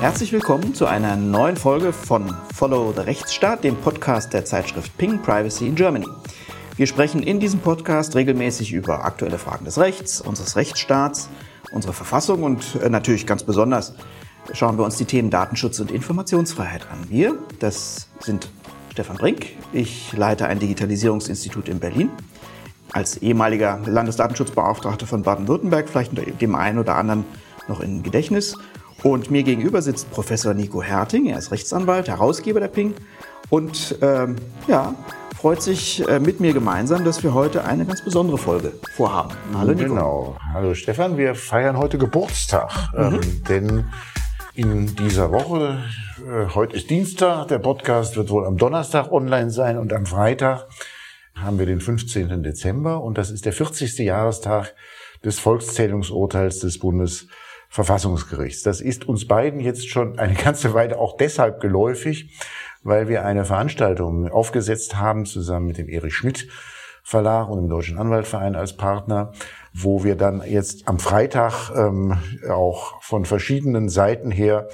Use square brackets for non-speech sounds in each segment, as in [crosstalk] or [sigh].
Herzlich willkommen zu einer neuen Folge von Follow the Rechtsstaat, dem Podcast der Zeitschrift Ping Privacy in Germany. Wir sprechen in diesem Podcast regelmäßig über aktuelle Fragen des Rechts, unseres Rechtsstaats, unsere Verfassung und äh, natürlich ganz besonders schauen wir uns die Themen Datenschutz und Informationsfreiheit an. Wir, das sind Stefan Brink, ich leite ein Digitalisierungsinstitut in Berlin. Als ehemaliger Landesdatenschutzbeauftragter von Baden-Württemberg, vielleicht dem einen oder anderen noch in Gedächtnis. Und mir gegenüber sitzt Professor Nico Herting, er ist Rechtsanwalt, Herausgeber der Ping und ähm, ja, freut sich äh, mit mir gemeinsam, dass wir heute eine ganz besondere Folge vorhaben. Hallo Nico. Genau. Hallo Stefan, wir feiern heute Geburtstag, mhm. ähm, denn in dieser Woche, äh, heute ist Dienstag, der Podcast wird wohl am Donnerstag online sein und am Freitag haben wir den 15. Dezember und das ist der 40. Jahrestag des Volkszählungsurteils des Bundes Verfassungsgerichts. Das ist uns beiden jetzt schon eine ganze Weile auch deshalb geläufig, weil wir eine Veranstaltung aufgesetzt haben, zusammen mit dem Erich Schmidt Verlag und dem Deutschen Anwaltverein als Partner, wo wir dann jetzt am Freitag ähm, auch von verschiedenen Seiten her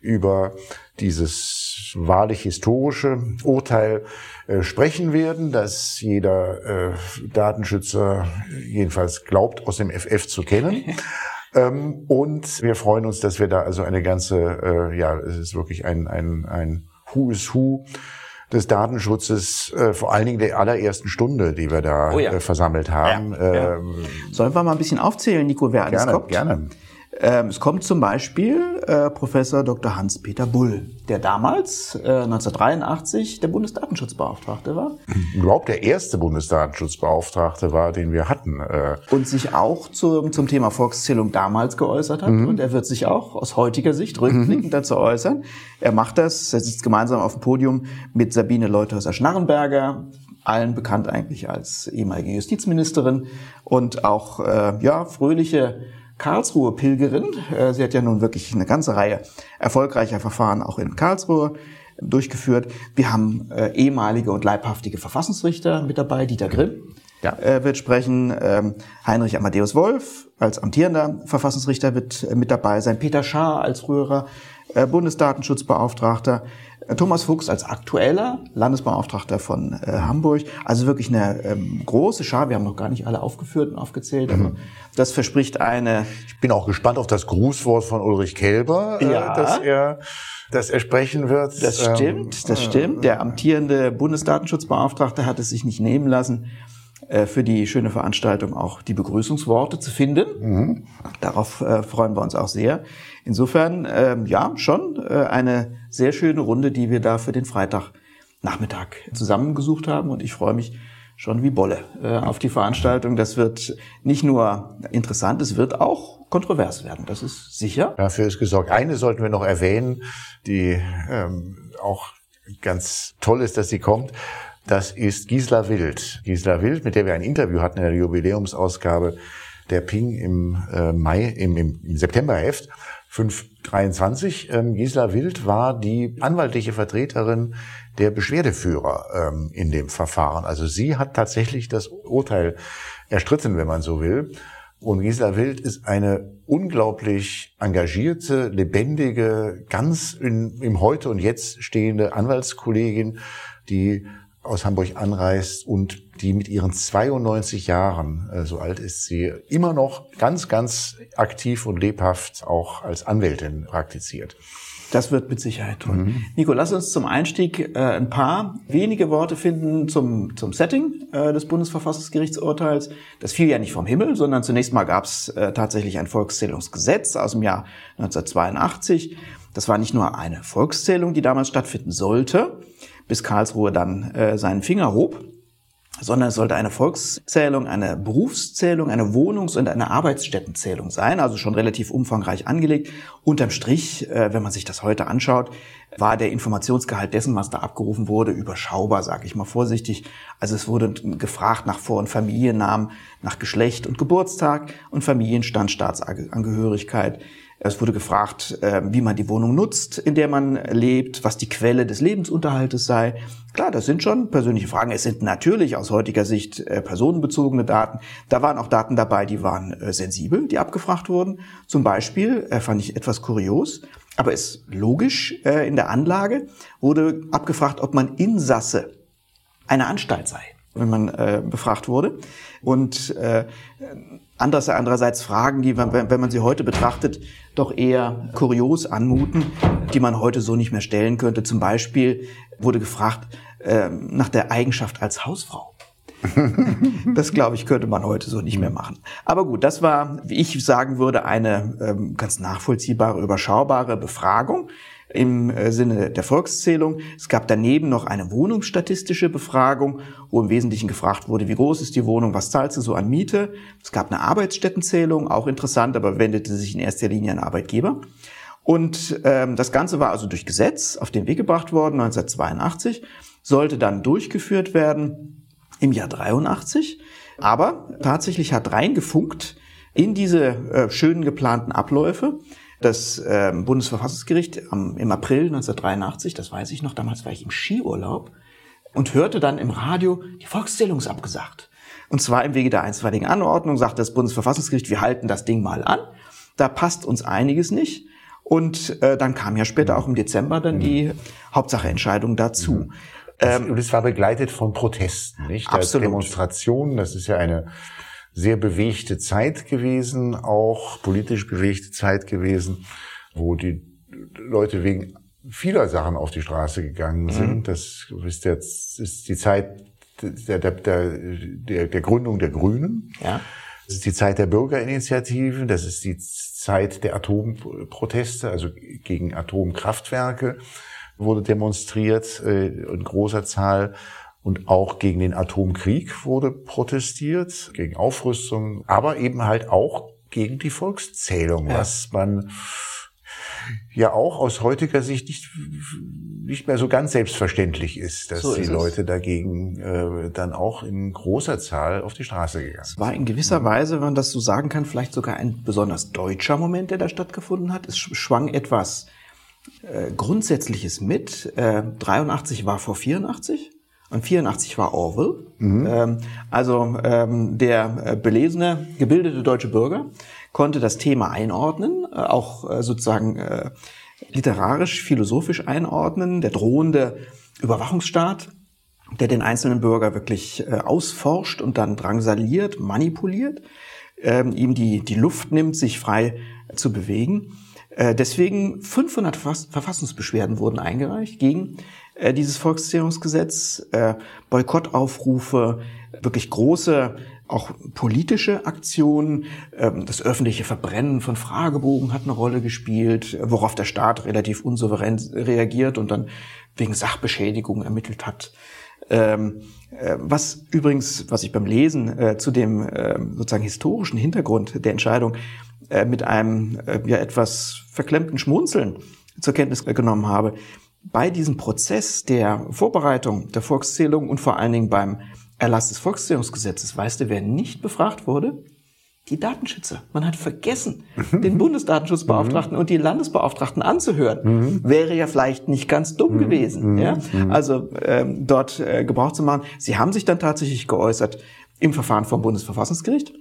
über dieses wahrlich historische Urteil äh, sprechen werden, dass jeder äh, Datenschützer jedenfalls glaubt, aus dem FF zu kennen. [laughs] Ähm, und wir freuen uns, dass wir da also eine ganze, äh, ja, es ist wirklich ein, ein, ein Who is Who des Datenschutzes, äh, vor allen Dingen der allerersten Stunde, die wir da oh ja. äh, versammelt haben. Ja, ja. Ähm, Sollen wir mal ein bisschen aufzählen, Nico, wer alles gerne, kommt? Gerne. Ähm, es kommt zum Beispiel äh, Professor Dr. Hans-Peter Bull, der damals, äh, 1983, der Bundesdatenschutzbeauftragte war. Überhaupt der erste Bundesdatenschutzbeauftragte war, den wir hatten. Äh. Und sich auch zum, zum Thema Volkszählung damals geäußert hat. Mhm. Und er wird sich auch aus heutiger Sicht rückblickend mhm. dazu äußern. Er macht das, er sitzt gemeinsam auf dem Podium mit Sabine Leuthäuser-Schnarrenberger, allen bekannt eigentlich als ehemalige Justizministerin und auch äh, ja fröhliche Karlsruhe Pilgerin. Äh, sie hat ja nun wirklich eine ganze Reihe erfolgreicher Verfahren auch in Karlsruhe durchgeführt. Wir haben äh, ehemalige und leibhaftige Verfassungsrichter mit dabei. Dieter Grimm ja. äh, wird sprechen. Ähm, Heinrich Amadeus Wolf als amtierender Verfassungsrichter wird äh, mit dabei sein. Peter Schaar als früherer Bundesdatenschutzbeauftragter. Thomas Fuchs als aktueller Landesbeauftragter von äh, Hamburg. Also wirklich eine ähm, große Schar. Wir haben noch gar nicht alle aufgeführt und aufgezählt, aber mhm. das verspricht eine. Ich bin auch gespannt auf das Grußwort von Ulrich Kelber, äh, ja. äh, dass er dass er sprechen wird. Das stimmt, das ähm, stimmt. Der amtierende Bundesdatenschutzbeauftragte hat es sich nicht nehmen lassen, äh, für die schöne Veranstaltung auch die Begrüßungsworte zu finden. Mhm. Darauf äh, freuen wir uns auch sehr. Insofern, ähm, ja, schon äh, eine sehr schöne Runde, die wir da für den Freitagnachmittag zusammengesucht haben. Und ich freue mich schon wie Bolle äh, auf die Veranstaltung. Das wird nicht nur interessant, es wird auch kontrovers werden. Das ist sicher. Dafür ist gesorgt. Eine sollten wir noch erwähnen, die ähm, auch ganz toll ist, dass sie kommt. Das ist Gisela Wild. Gisela Wild, mit der wir ein Interview hatten in der Jubiläumsausgabe der Ping im äh, Mai, im, im Septemberheft. 523. Ähm, Gisela Wild war die anwaltliche Vertreterin der Beschwerdeführer ähm, in dem Verfahren. Also sie hat tatsächlich das Urteil erstritten, wenn man so will. Und Gisela Wild ist eine unglaublich engagierte, lebendige, ganz in, im Heute und Jetzt stehende Anwaltskollegin, die aus Hamburg anreist und die mit ihren 92 Jahren, äh, so alt ist sie, immer noch ganz, ganz aktiv und lebhaft auch als Anwältin praktiziert. Das wird mit Sicherheit tun. Mhm. Nico, lass uns zum Einstieg äh, ein paar wenige Worte finden zum, zum Setting äh, des Bundesverfassungsgerichtsurteils. Das fiel ja nicht vom Himmel, sondern zunächst mal gab es äh, tatsächlich ein Volkszählungsgesetz aus dem Jahr 1982. Das war nicht nur eine Volkszählung, die damals stattfinden sollte, bis Karlsruhe dann äh, seinen Finger hob, sondern es sollte eine Volkszählung, eine Berufszählung, eine Wohnungs- und eine Arbeitsstättenzählung sein, also schon relativ umfangreich angelegt. Unterm Strich, äh, wenn man sich das heute anschaut, war der Informationsgehalt dessen, was da abgerufen wurde, überschaubar, sage ich mal vorsichtig. Also es wurde gefragt nach Vor- und Familiennamen, nach Geschlecht und Geburtstag und Familienstand, Staatsangehörigkeit. Es wurde gefragt, äh, wie man die Wohnung nutzt, in der man lebt, was die Quelle des Lebensunterhaltes sei. Klar, das sind schon persönliche Fragen. Es sind natürlich aus heutiger Sicht äh, personenbezogene Daten. Da waren auch Daten dabei, die waren äh, sensibel, die abgefragt wurden. Zum Beispiel, fand ich etwas kurios, aber ist logisch, in der Anlage wurde abgefragt, ob man Insasse einer Anstalt sei wenn man äh, befragt wurde. Und äh, Andererseits, andererseits Fragen, die, wenn man sie heute betrachtet, doch eher kurios anmuten, die man heute so nicht mehr stellen könnte. Zum Beispiel wurde gefragt äh, nach der Eigenschaft als Hausfrau. [laughs] das, glaube ich, könnte man heute so nicht mehr machen. Aber gut, das war, wie ich sagen würde, eine ähm, ganz nachvollziehbare, überschaubare Befragung im äh, Sinne der Volkszählung. Es gab daneben noch eine wohnungsstatistische Befragung, wo im Wesentlichen gefragt wurde, wie groß ist die Wohnung, was zahlst du so an Miete. Es gab eine Arbeitsstättenzählung, auch interessant, aber wendete sich in erster Linie an Arbeitgeber. Und ähm, das Ganze war also durch Gesetz auf den Weg gebracht worden, 1982, sollte dann durchgeführt werden im Jahr 83. Aber tatsächlich hat reingefunkt in diese äh, schönen geplanten Abläufe das äh, Bundesverfassungsgericht am, im April 1983, das weiß ich noch, damals war ich im Skiurlaub und hörte dann im Radio, die Volkszählung ist abgesagt. Und zwar im Wege der einstweiligen Anordnung sagte das Bundesverfassungsgericht, wir halten das Ding mal an. Da passt uns einiges nicht. Und äh, dann kam ja später auch im Dezember dann die Hauptsacheentscheidung dazu. Mhm. Ähm, und es war begleitet von Protesten, nicht? Als Demonstrationen, das ist ja eine sehr bewegte Zeit gewesen, auch politisch bewegte Zeit gewesen, wo die Leute wegen vieler Sachen auf die Straße gegangen mhm. sind. Mhm. Das ist jetzt ist die Zeit der, der, der, der Gründung der Grünen. Ja. Das ist die Zeit der Bürgerinitiativen, das ist die Zeit der Atomproteste, also gegen Atomkraftwerke wurde demonstriert äh, in großer Zahl. Und auch gegen den Atomkrieg wurde protestiert, gegen Aufrüstung, aber eben halt auch gegen die Volkszählung, ja. was man ja auch aus heutiger Sicht nicht, nicht mehr so ganz selbstverständlich ist, dass so ist die Leute es. dagegen äh, dann auch in großer Zahl auf die Straße gegangen sind. Es war in gewisser Weise, wenn man das so sagen kann, vielleicht sogar ein besonders deutscher Moment, der da stattgefunden hat. Es schwang etwas äh, Grundsätzliches mit. Äh, 83 war vor 84. Und 84 war Orwell. Mhm. Ähm, also ähm, der äh, belesene, gebildete deutsche Bürger konnte das Thema einordnen, äh, auch äh, sozusagen äh, literarisch, philosophisch einordnen. Der drohende Überwachungsstaat, der den einzelnen Bürger wirklich äh, ausforscht und dann drangsaliert, manipuliert, ähm, ihm die, die Luft nimmt, sich frei zu bewegen. Äh, deswegen 500 Verfassungsbeschwerden wurden eingereicht gegen äh, dieses Volkszählungsgesetz, äh, Boykottaufrufe, wirklich große auch politische Aktionen, ähm, das öffentliche Verbrennen von Fragebogen hat eine Rolle gespielt, worauf der Staat relativ unsouverän reagiert und dann wegen Sachbeschädigung ermittelt hat. Ähm, äh, was übrigens, was ich beim Lesen äh, zu dem äh, sozusagen historischen Hintergrund der Entscheidung mit einem ja etwas verklemmten Schmunzeln zur Kenntnis genommen habe, bei diesem Prozess der Vorbereitung der Volkszählung und vor allen Dingen beim Erlass des Volkszählungsgesetzes, weißt du, wer nicht befragt wurde? Die Datenschützer. Man hat vergessen, den Bundesdatenschutzbeauftragten und die Landesbeauftragten anzuhören. Mhm. Wäre ja vielleicht nicht ganz dumm mhm. gewesen, mhm. ja? also ähm, dort äh, Gebrauch zu machen. Sie haben sich dann tatsächlich geäußert im Verfahren vom Bundesverfassungsgericht.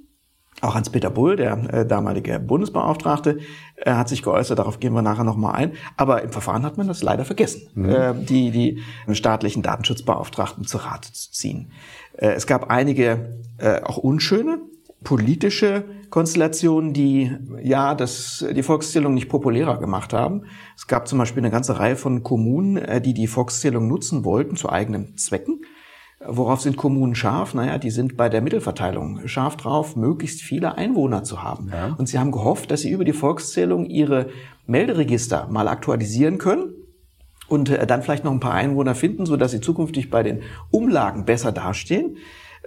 Auch Hans-Peter Bull, der äh, damalige Bundesbeauftragte, äh, hat sich geäußert, darauf gehen wir nachher nochmal ein. Aber im Verfahren hat man das leider vergessen, mhm. äh, die, die staatlichen Datenschutzbeauftragten zu Rate zu ziehen. Äh, es gab einige äh, auch unschöne politische Konstellationen, die ja das, die Volkszählung nicht populärer gemacht haben. Es gab zum Beispiel eine ganze Reihe von Kommunen, äh, die die Volkszählung nutzen wollten zu eigenen Zwecken Worauf sind Kommunen scharf? Naja, die sind bei der Mittelverteilung scharf drauf, möglichst viele Einwohner zu haben. Ja. Und sie haben gehofft, dass sie über die Volkszählung ihre Melderegister mal aktualisieren können und äh, dann vielleicht noch ein paar Einwohner finden, so dass sie zukünftig bei den Umlagen besser dastehen.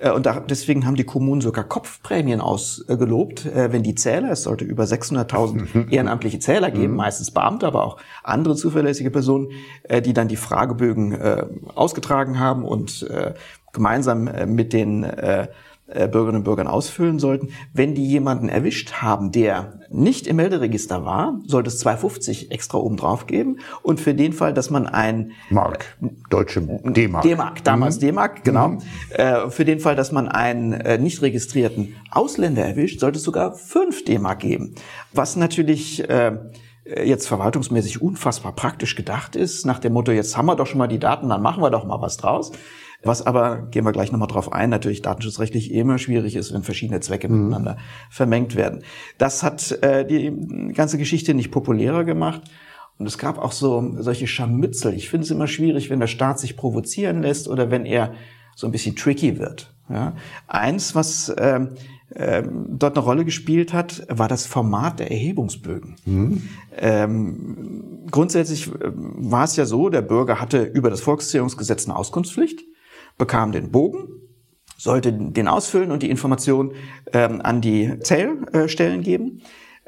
Äh, und deswegen haben die Kommunen sogar Kopfprämien ausgelobt, äh, wenn die Zähler, es sollte über 600.000 [laughs] ehrenamtliche Zähler geben, mhm. meistens Beamte, aber auch andere zuverlässige Personen, äh, die dann die Fragebögen ausgetragen haben und gemeinsam mit den Bürgerinnen und Bürgern ausfüllen sollten. Wenn die jemanden erwischt haben, der nicht im Melderegister war, sollte es 2,50 extra oben drauf geben. Und für den Fall, dass man ein Mark, deutsche D-Mark. D-Mark, damals mhm. D-Mark, genau. Mhm. Äh, für den Fall, dass man einen äh, nicht registrierten Ausländer erwischt, sollte es sogar 5 D-Mark geben. Was natürlich äh, jetzt verwaltungsmäßig unfassbar praktisch gedacht ist, nach dem Motto, jetzt haben wir doch schon mal die Daten, dann machen wir doch mal was draus. Was aber, gehen wir gleich nochmal drauf ein, natürlich datenschutzrechtlich immer schwierig ist, wenn verschiedene Zwecke mhm. miteinander vermengt werden. Das hat äh, die ganze Geschichte nicht populärer gemacht. Und es gab auch so solche Scharmützel. Ich finde es immer schwierig, wenn der Staat sich provozieren lässt oder wenn er so ein bisschen tricky wird. Ja? Eins, was ähm, ähm, dort eine Rolle gespielt hat, war das Format der Erhebungsbögen. Mhm. Ähm, grundsätzlich äh, war es ja so, der Bürger hatte über das Volkszählungsgesetz eine Auskunftspflicht bekam den Bogen, sollte den ausfüllen und die Information ähm, an die Zählstellen geben.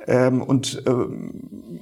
Ähm, und ähm,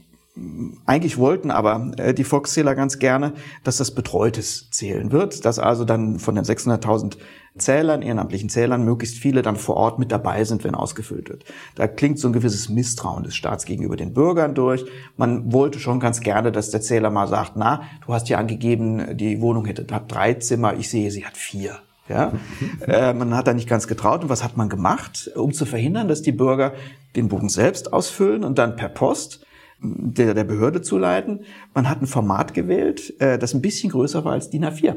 eigentlich wollten aber äh, die Volkszähler ganz gerne, dass das betreutes Zählen wird, dass also dann von den 600.000 Zählern, ehrenamtlichen Zählern, möglichst viele dann vor Ort mit dabei sind, wenn ausgefüllt wird. Da klingt so ein gewisses Misstrauen des Staats gegenüber den Bürgern durch. Man wollte schon ganz gerne, dass der Zähler mal sagt, na, du hast ja angegeben, die Wohnung hätte, hat drei Zimmer, ich sehe, sie hat vier. Ja, [laughs] äh, man hat da nicht ganz getraut. Und was hat man gemacht, um zu verhindern, dass die Bürger den Bogen selbst ausfüllen und dann per Post der, der Behörde zuleiten? Man hat ein Format gewählt, äh, das ein bisschen größer war als DIN A4.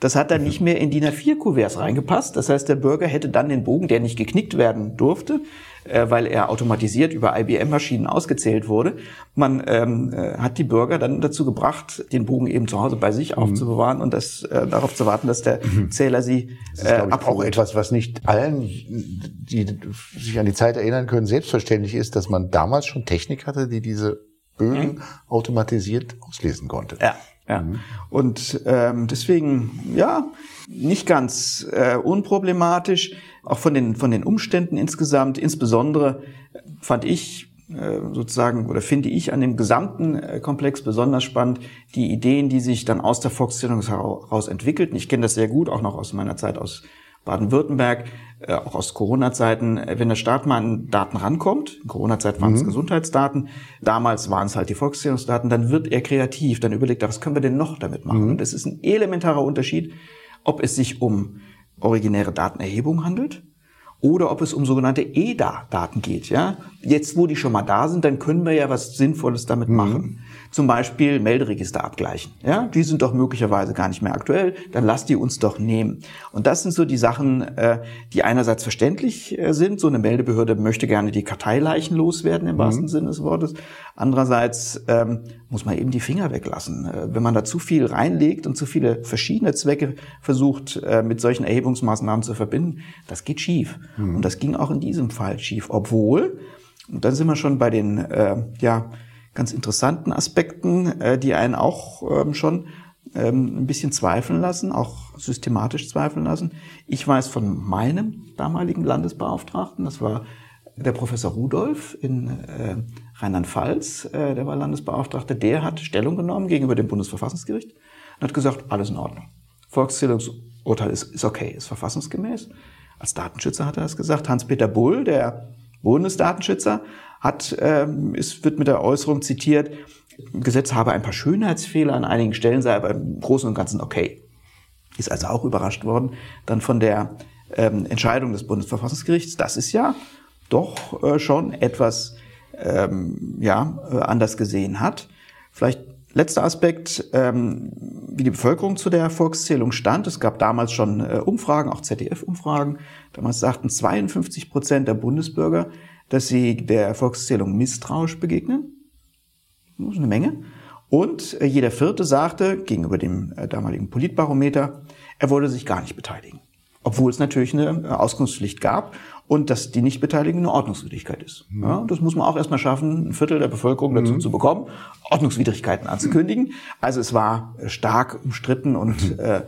Das hat dann nicht mehr in DIN A4-Kuverts reingepasst. Das heißt, der Bürger hätte dann den Bogen, der nicht geknickt werden durfte, äh, weil er automatisiert über IBM-Maschinen ausgezählt wurde. Man ähm, äh, hat die Bürger dann dazu gebracht, den Bogen eben zu Hause bei sich mhm. aufzubewahren und das äh, darauf zu warten, dass der mhm. Zähler sie das ist, äh, auch etwas, was nicht allen, die sich an die Zeit erinnern können, selbstverständlich ist, dass man damals schon Technik hatte, die diese Bögen mhm. automatisiert auslesen konnte. Ja. Ja. Mhm. Und ähm, deswegen, ja, nicht ganz äh, unproblematisch, auch von den, von den Umständen insgesamt. Insbesondere fand ich äh, sozusagen oder finde ich an dem gesamten äh, Komplex besonders spannend die Ideen, die sich dann aus der Volkszählung heraus entwickelten. Ich kenne das sehr gut, auch noch aus meiner Zeit aus Baden-Württemberg, äh, auch aus Corona-Zeiten, äh, wenn der Staat mal an Daten rankommt, in Corona-Zeit waren mhm. es Gesundheitsdaten, damals waren es halt die Volkszählungsdaten, dann wird er kreativ, dann überlegt er, was können wir denn noch damit machen? Mhm. Und es ist ein elementarer Unterschied, ob es sich um originäre Datenerhebung handelt oder ob es um sogenannte EDA-Daten geht. Ja? Jetzt, wo die schon mal da sind, dann können wir ja was Sinnvolles damit mhm. machen. Zum Beispiel Melderegister abgleichen. Ja? Die sind doch möglicherweise gar nicht mehr aktuell, dann lasst die uns doch nehmen. Und das sind so die Sachen, äh, die einerseits verständlich äh, sind. So eine Meldebehörde möchte gerne die Karteileichen loswerden, im mhm. wahrsten Sinne des Wortes. Andererseits ähm, muss man eben die Finger weglassen. Äh, wenn man da zu viel reinlegt und zu viele verschiedene Zwecke versucht, mit solchen Erhebungsmaßnahmen zu verbinden, das geht schief. Mhm. Und das ging auch in diesem Fall schief. Obwohl, und dann sind wir schon bei den äh, ja, ganz interessanten Aspekten, äh, die einen auch ähm, schon ähm, ein bisschen zweifeln lassen, auch systematisch zweifeln lassen. Ich weiß von meinem damaligen Landesbeauftragten, das war der Professor Rudolf in äh, Rheinland-Pfalz, äh, der war Landesbeauftragter, der hat Stellung genommen gegenüber dem Bundesverfassungsgericht und hat gesagt, alles in Ordnung. Volkszählungsurteil ist, ist okay, ist verfassungsgemäß. Als Datenschützer hat er das gesagt. Hans-Peter Bull, der Bundesdatenschützer, hat, ähm, es wird mit der Äußerung zitiert, Gesetz habe ein paar Schönheitsfehler an einigen Stellen, sei aber im Großen und Ganzen okay. Ist also auch überrascht worden dann von der ähm, Entscheidung des Bundesverfassungsgerichts. Das ist ja doch äh, schon etwas ähm, ja, äh, anders gesehen hat. Vielleicht letzter Aspekt, ähm, wie die Bevölkerung zu der Volkszählung stand. Es gab damals schon äh, Umfragen, auch ZDF-Umfragen. Damals sagten 52 Prozent der Bundesbürger, dass sie der Volkszählung misstrauisch begegnen. Das ist eine Menge. Und äh, jeder Vierte sagte gegenüber dem äh, damaligen Politbarometer, er wollte sich gar nicht beteiligen. Obwohl es natürlich eine äh, Auskunftspflicht gab und dass die Nichtbeteiligung eine Ordnungswidrigkeit ist. Mhm. Ja, das muss man auch erstmal schaffen, ein Viertel der Bevölkerung dazu mhm. zu bekommen, Ordnungswidrigkeiten anzukündigen. Also es war stark umstritten und mhm. äh,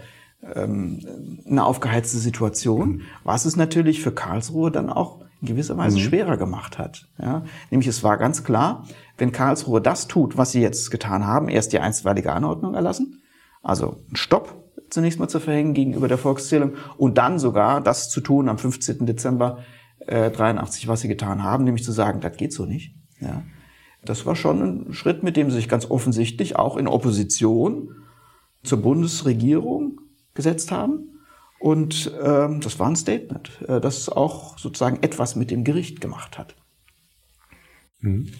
ähm, eine aufgeheizte Situation, mhm. was es natürlich für Karlsruhe dann auch in gewisser Weise mhm. schwerer gemacht hat. Ja? Nämlich es war ganz klar, wenn Karlsruhe das tut, was sie jetzt getan haben, erst die einstweilige Anordnung erlassen, also ein Stopp zunächst mal zu verhängen gegenüber der Volkszählung und dann sogar das zu tun am 15. Dezember äh, 83, was sie getan haben, nämlich zu sagen, das geht so nicht. Ja. Das war schon ein Schritt, mit dem sie sich ganz offensichtlich auch in Opposition zur Bundesregierung gesetzt haben. Und ähm, das war ein Statement, äh, das auch sozusagen etwas mit dem Gericht gemacht hat. Mhm.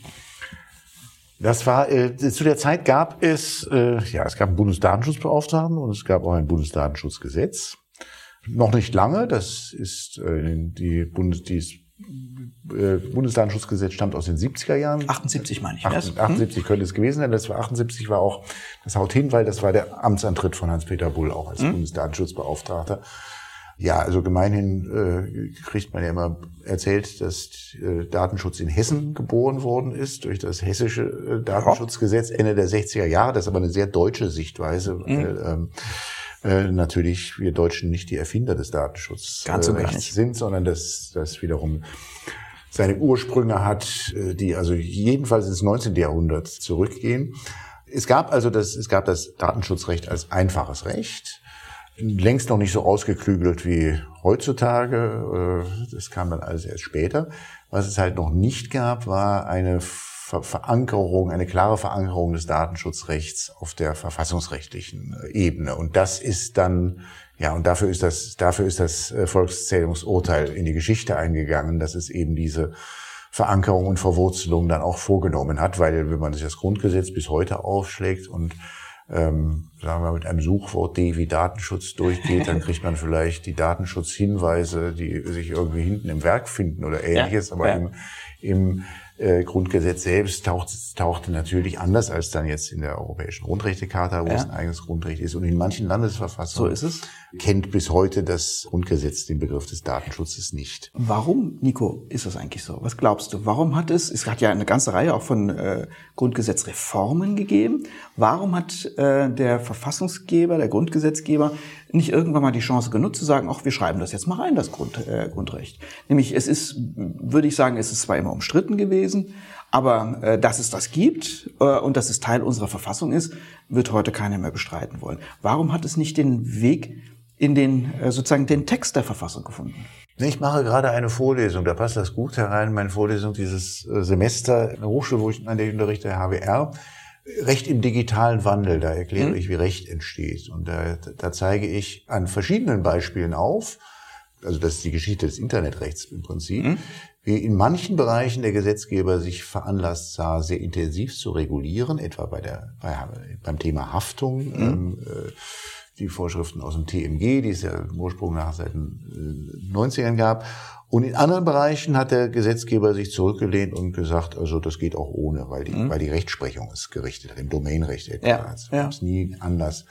Das war äh, zu der Zeit gab es äh, ja es gab einen Bundesdatenschutzbeauftragten und es gab auch ein Bundesdatenschutzgesetz. Noch nicht lange, das ist äh, die Bundes die äh, Bundesdatenschutzgesetz stammt aus den 70er Jahren. 78 meine ich. 78, 78 könnte es gewesen sein. Das war 78 war auch das haut hin, weil das war der Amtsantritt von Hans-Peter Bull auch als mhm. Bundesdatenschutzbeauftragter. Ja, also gemeinhin äh, kriegt man ja immer erzählt, dass äh, Datenschutz in Hessen geboren worden ist durch das hessische äh, Datenschutzgesetz Ende der 60er Jahre. Das ist aber eine sehr deutsche Sichtweise. Mhm. Weil, ähm, äh, natürlich wir Deutschen nicht die Erfinder des Datenschutzes äh, sind, sondern dass das wiederum seine Ursprünge hat, äh, die also jedenfalls ins 19. Jahrhundert zurückgehen. Es gab also das, es gab das Datenschutzrecht als einfaches Recht längst noch nicht so ausgeklügelt wie heutzutage. Äh, das kam dann alles erst später. Was es halt noch nicht gab, war eine Verankerung, eine klare Verankerung des Datenschutzrechts auf der verfassungsrechtlichen äh, Ebene. Und das ist dann, ja, und dafür ist das, dafür ist das äh, Volkszählungsurteil in die Geschichte eingegangen, dass es eben diese Verankerung und Verwurzelung dann auch vorgenommen hat, weil wenn man sich das Grundgesetz bis heute aufschlägt und ähm, sagen wir, mit einem Suchwort D wie Datenschutz durchgeht, dann kriegt man vielleicht die Datenschutzhinweise, die sich irgendwie hinten im Werk finden oder ähnliches, ja, aber ja. im, im äh, Grundgesetz selbst taucht, tauchte natürlich anders als dann jetzt in der Europäischen Grundrechtecharta, wo ja. es ein eigenes Grundrecht ist. Und in manchen Landesverfassungen so kennt bis heute das Grundgesetz den Begriff des Datenschutzes nicht. Warum, Nico, ist das eigentlich so? Was glaubst du? Warum hat es, es hat ja eine ganze Reihe auch von äh, Grundgesetzreformen gegeben. Warum hat äh, der Verfassungsgeber, der Grundgesetzgeber nicht irgendwann mal die Chance genutzt zu sagen, ach, wir schreiben das jetzt mal rein, das Grund, äh, Grundrecht. Nämlich, es ist, würde ich sagen, es ist zwar immer umstritten gewesen, aber äh, dass es das gibt äh, und dass es Teil unserer Verfassung ist, wird heute keiner mehr bestreiten wollen. Warum hat es nicht den Weg in den äh, sozusagen den Text der Verfassung gefunden? Ich mache gerade eine Vorlesung, da passt das gut herein, meine Vorlesung dieses äh, Semester in der Hochschule, wo ich an der unterrichte, HWR. Recht im digitalen Wandel, da erkläre mhm. ich, wie Recht entsteht. Und da, da zeige ich an verschiedenen Beispielen auf, also das ist die Geschichte des Internetrechts im Prinzip, mhm. Wie in manchen Bereichen der Gesetzgeber sich veranlasst sah, sehr intensiv zu regulieren, etwa bei der, bei, beim Thema Haftung. Mhm. Ähm, äh, die Vorschriften aus dem TMG, die es ja im Ursprung nach seit den 90ern gab. Und in anderen Bereichen hat der Gesetzgeber sich zurückgelehnt und gesagt, also das geht auch ohne, weil die, mhm. weil die Rechtsprechung ist gerichtet, im Domainrecht etwa. Ja, also ja. es nie anders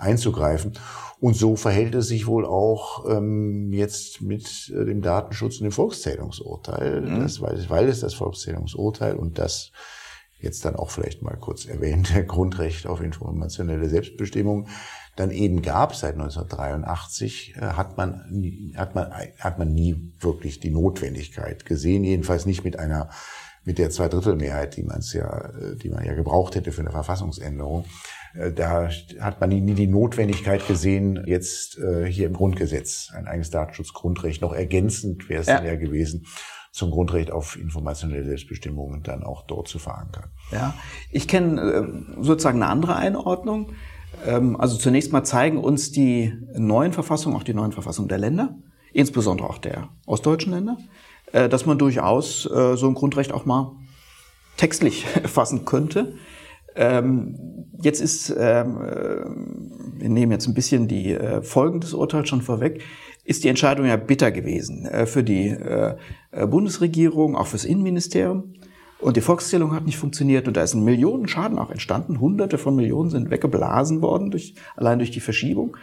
einzugreifen. Und so verhält es sich wohl auch ähm, jetzt mit äh, dem Datenschutz und dem Volkszählungsurteil, mhm. das, weil, weil es das Volkszählungsurteil und das jetzt dann auch vielleicht mal kurz erwähnte [laughs] Grundrecht auf informationelle Selbstbestimmung dann eben gab seit 1983, äh, hat man, hat man, hat man nie wirklich die Notwendigkeit gesehen, jedenfalls nicht mit einer, mit der Zweidrittelmehrheit, die man es ja, äh, die man ja gebraucht hätte für eine Verfassungsänderung. Äh, da hat man nie die Notwendigkeit gesehen, jetzt hier im Grundgesetz ein eigenes Datenschutzgrundrecht noch ergänzend wäre es ja. dann ja gewesen zum Grundrecht auf informationelle Selbstbestimmung dann auch dort zu verankern. Ja, ich kenne sozusagen eine andere Einordnung. Ähm, also zunächst mal zeigen uns die neuen Verfassungen, auch die neuen Verfassungen der Länder, insbesondere auch der ostdeutschen Länder, äh, dass man durchaus äh, so ein Grundrecht auch mal textlich [laughs] fassen könnte. Ähm, jetzt ist, ähm, äh, wir nehmen jetzt ein bisschen die Folgen des Urteils schon vorweg, ist die Entscheidung ja bitter gewesen für die Bundesregierung, auch fürs Innenministerium. Und die Volkszählung hat nicht funktioniert und da ist ein Millionenschaden auch entstanden. Hunderte von Millionen sind weggeblasen worden, durch, allein durch die Verschiebung.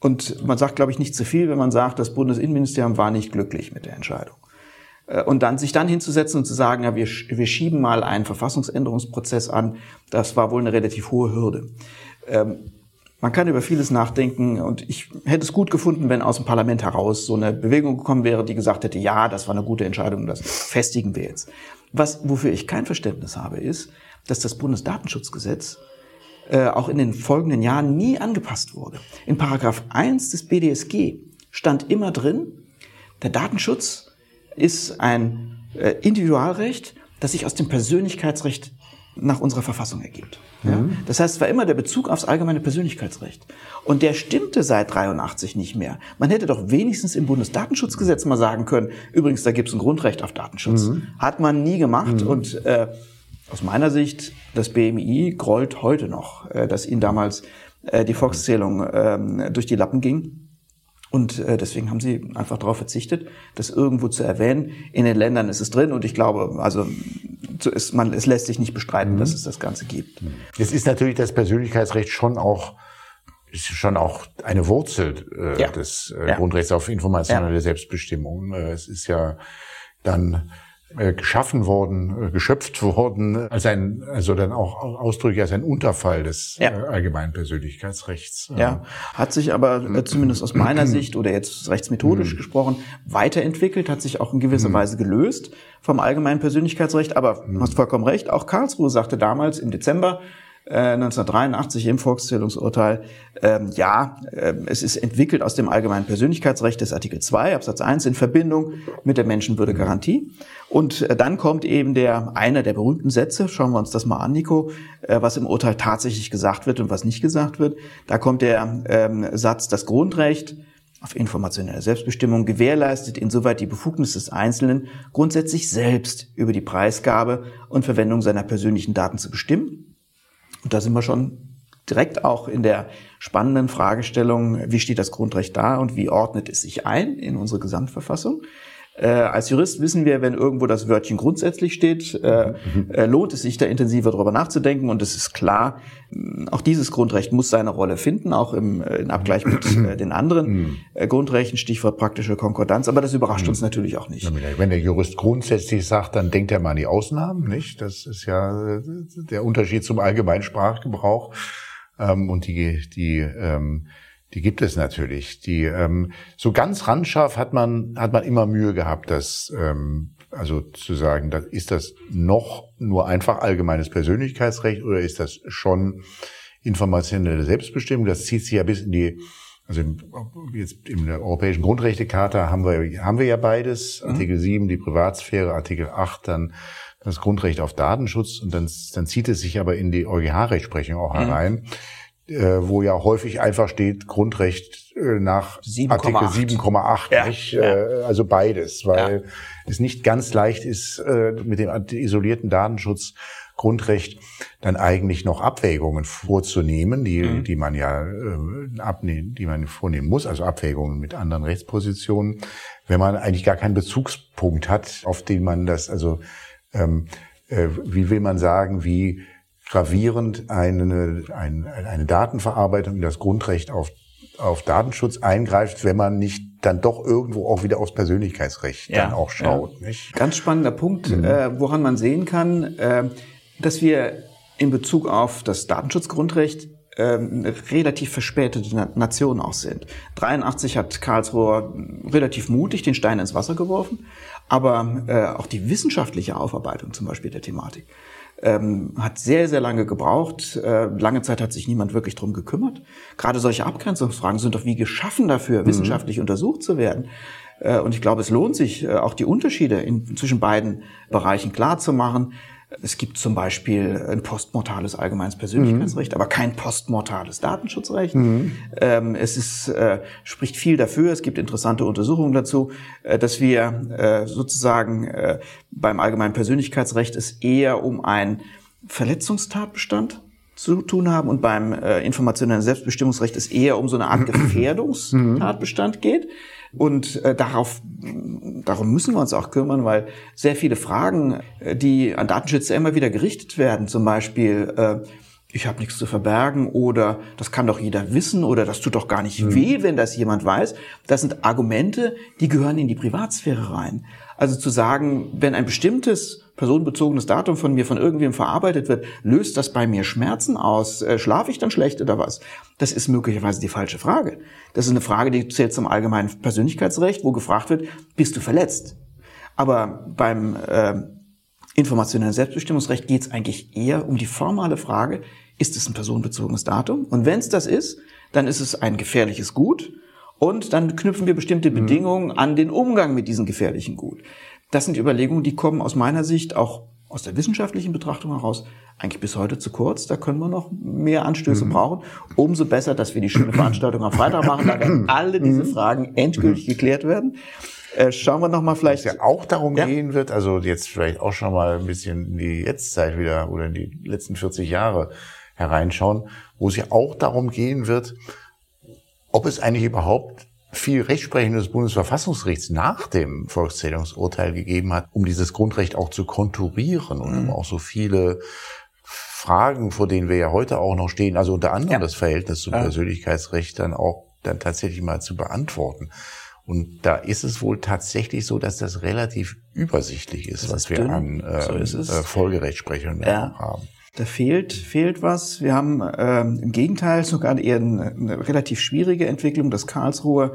Und man sagt, glaube ich, nicht zu viel, wenn man sagt, das Bundesinnenministerium war nicht glücklich mit der Entscheidung. Äh, und dann sich dann hinzusetzen und zu sagen, ja, wir, wir schieben mal einen Verfassungsänderungsprozess an, das war wohl eine relativ hohe Hürde. Ähm, man kann über vieles nachdenken und ich hätte es gut gefunden, wenn aus dem Parlament heraus so eine Bewegung gekommen wäre, die gesagt hätte, ja, das war eine gute Entscheidung, das festigen wir jetzt. Was, wofür ich kein Verständnis habe, ist, dass das Bundesdatenschutzgesetz äh, auch in den folgenden Jahren nie angepasst wurde. In Paragraph 1 des BDSG stand immer drin, der Datenschutz ist ein äh, Individualrecht, das sich aus dem Persönlichkeitsrecht nach unserer Verfassung ergibt. Ja? Mhm. Das heißt, es war immer der Bezug aufs allgemeine Persönlichkeitsrecht. Und der stimmte seit 83 nicht mehr. Man hätte doch wenigstens im Bundesdatenschutzgesetz mal sagen können, übrigens, da gibt es ein Grundrecht auf Datenschutz. Mhm. Hat man nie gemacht. Mhm. Und äh, aus meiner Sicht, das BMI grollt heute noch, äh, dass ihnen damals äh, die Volkszählung äh, durch die Lappen ging. Und äh, deswegen haben sie einfach darauf verzichtet, das irgendwo zu erwähnen. In den Ländern ist es drin und ich glaube, also ist, man, es lässt sich nicht bestreiten, mhm. dass es das Ganze gibt. Es ist natürlich das Persönlichkeitsrecht schon auch ist schon auch eine Wurzel äh, ja. des äh, ja. Grundrechts auf informationelle ja. Selbstbestimmung. Äh, es ist ja dann geschaffen worden, äh, geschöpft worden, als ein, also dann auch ausdrücklich als ein Unterfall des ja. äh, allgemeinen Persönlichkeitsrechts. Ja, hat sich aber äh, zumindest aus meiner [clears throat] Sicht oder jetzt rechtsmethodisch mhm. gesprochen weiterentwickelt, hat sich auch in gewisser mhm. Weise gelöst vom allgemeinen Persönlichkeitsrecht. Aber du hast vollkommen recht, auch Karlsruhe sagte damals im Dezember, 1983 äh, im Volkszählungsurteil, ähm, ja, äh, es ist entwickelt aus dem allgemeinen Persönlichkeitsrecht des Artikel 2 Absatz 1 in Verbindung mit der Menschenwürdegarantie. Und äh, dann kommt eben der, einer der berühmten Sätze, schauen wir uns das mal an, Nico, äh, was im Urteil tatsächlich gesagt wird und was nicht gesagt wird. Da kommt der ähm, Satz, das Grundrecht auf informationelle Selbstbestimmung gewährleistet insoweit die Befugnis des Einzelnen, grundsätzlich selbst über die Preisgabe und Verwendung seiner persönlichen Daten zu bestimmen und da sind wir schon direkt auch in der spannenden Fragestellung, wie steht das Grundrecht da und wie ordnet es sich ein in unsere Gesamtverfassung. Äh, als Jurist wissen wir, wenn irgendwo das Wörtchen grundsätzlich steht, äh, äh, lohnt es sich da intensiver drüber nachzudenken. Und es ist klar, auch dieses Grundrecht muss seine Rolle finden, auch im, äh, im Abgleich mit [clears throat] äh, den anderen mhm. äh, Grundrechten, Stichwort praktische Konkordanz. Aber das überrascht uns mhm. natürlich auch nicht. Wenn der Jurist grundsätzlich sagt, dann denkt er mal an die Ausnahmen, nicht? Das ist ja der Unterschied zum allgemeinen Sprachgebrauch. Ähm, und die, die ähm, die gibt es natürlich. Die ähm, so ganz randscharf hat man hat man immer Mühe gehabt, das ähm, also zu sagen, das, ist das noch nur einfach allgemeines Persönlichkeitsrecht oder ist das schon informationelle Selbstbestimmung? Das zieht sich ja bis in die also jetzt in der Europäischen Grundrechtecharta haben wir, haben wir ja beides. Mhm. Artikel 7, die Privatsphäre, Artikel 8, dann das Grundrecht auf Datenschutz und dann, dann zieht es sich aber in die EuGH-Rechtsprechung auch mhm. herein äh, wo ja häufig einfach steht Grundrecht äh, nach 7, Artikel 7,8, ja, nicht? Ja. Äh, also beides, weil ja. es nicht ganz leicht ist, äh, mit dem isolierten Datenschutz Grundrecht dann eigentlich noch Abwägungen vorzunehmen, die, mhm. die man ja äh, abnehmen, die man vornehmen muss, also Abwägungen mit anderen Rechtspositionen, wenn man eigentlich gar keinen Bezugspunkt hat, auf den man das, also ähm, äh, wie will man sagen, wie gravierend eine, eine, eine Datenverarbeitung in das Grundrecht auf, auf Datenschutz eingreift, wenn man nicht dann doch irgendwo auch wieder aufs Persönlichkeitsrecht ja, dann auch schaut. Ja. Nicht? Ganz spannender Punkt, mhm. äh, woran man sehen kann, äh, dass wir in Bezug auf das Datenschutzgrundrecht ähm, relativ verspätete Nation auch sind. 83 hat Karlsruhe relativ mutig den Stein ins Wasser geworfen, aber äh, auch die wissenschaftliche Aufarbeitung zum Beispiel der Thematik ähm, hat sehr, sehr lange gebraucht. Äh, lange Zeit hat sich niemand wirklich drum gekümmert. Gerade solche Abgrenzungsfragen sind doch wie geschaffen dafür, mhm. wissenschaftlich untersucht zu werden. Äh, und ich glaube, es lohnt sich, äh, auch die Unterschiede in, zwischen beiden Bereichen klar zu machen. Es gibt zum Beispiel ein postmortales allgemeines Persönlichkeitsrecht, mhm. aber kein postmortales Datenschutzrecht. Mhm. Ähm, es ist, äh, spricht viel dafür. Es gibt interessante Untersuchungen dazu, äh, dass wir äh, sozusagen äh, beim allgemeinen Persönlichkeitsrecht es eher um einen Verletzungstatbestand zu tun haben und beim äh, informationellen Selbstbestimmungsrecht es eher um so eine Art [clears throat] Gefährdungstatbestand geht. Und äh, darauf, darum müssen wir uns auch kümmern, weil sehr viele Fragen, äh, die an Datenschützer immer wieder gerichtet werden, zum Beispiel, äh, ich habe nichts zu verbergen oder das kann doch jeder wissen oder das tut doch gar nicht mhm. weh, wenn das jemand weiß. Das sind Argumente, die gehören in die Privatsphäre rein. Also zu sagen, wenn ein bestimmtes personenbezogenes Datum von mir von irgendwem verarbeitet wird, löst das bei mir Schmerzen aus? Äh, schlafe ich dann schlecht oder was? Das ist möglicherweise die falsche Frage. Das ist eine Frage, die zählt zum allgemeinen Persönlichkeitsrecht, wo gefragt wird, bist du verletzt? Aber beim äh, informationellen Selbstbestimmungsrecht geht es eigentlich eher um die formale Frage, ist es ein personenbezogenes Datum? Und wenn es das ist, dann ist es ein gefährliches Gut und dann knüpfen wir bestimmte mhm. Bedingungen an den Umgang mit diesem gefährlichen Gut. Das sind Überlegungen, die kommen aus meiner Sicht auch aus der wissenschaftlichen Betrachtung heraus eigentlich bis heute zu kurz. Da können wir noch mehr Anstöße mhm. brauchen. Umso besser, dass wir die schöne Veranstaltung am Freitag machen, da werden alle diese mhm. Fragen endgültig mhm. geklärt werden. Äh, schauen wir noch mal vielleicht. Was ja auch darum ja. gehen wird, also jetzt vielleicht auch schon mal ein bisschen in die Jetztzeit wieder oder in die letzten 40 Jahre hereinschauen, wo es ja auch darum gehen wird, ob es eigentlich überhaupt viel Rechtsprechung des Bundesverfassungsgerichts nach dem Volkszählungsurteil gegeben hat, um dieses Grundrecht auch zu konturieren und um mhm. auch so viele Fragen, vor denen wir ja heute auch noch stehen, also unter anderem ja. das Verhältnis zum ja. Persönlichkeitsrecht dann auch dann tatsächlich mal zu beantworten. Und da ist es wohl tatsächlich so, dass das relativ übersichtlich ist, das was ist wir dünn. an äh, so äh, Folgerechtsprechung ja. haben. Da fehlt, fehlt was. Wir haben ähm, im Gegenteil sogar eher eine, eine relativ schwierige Entwicklung, dass Karlsruhe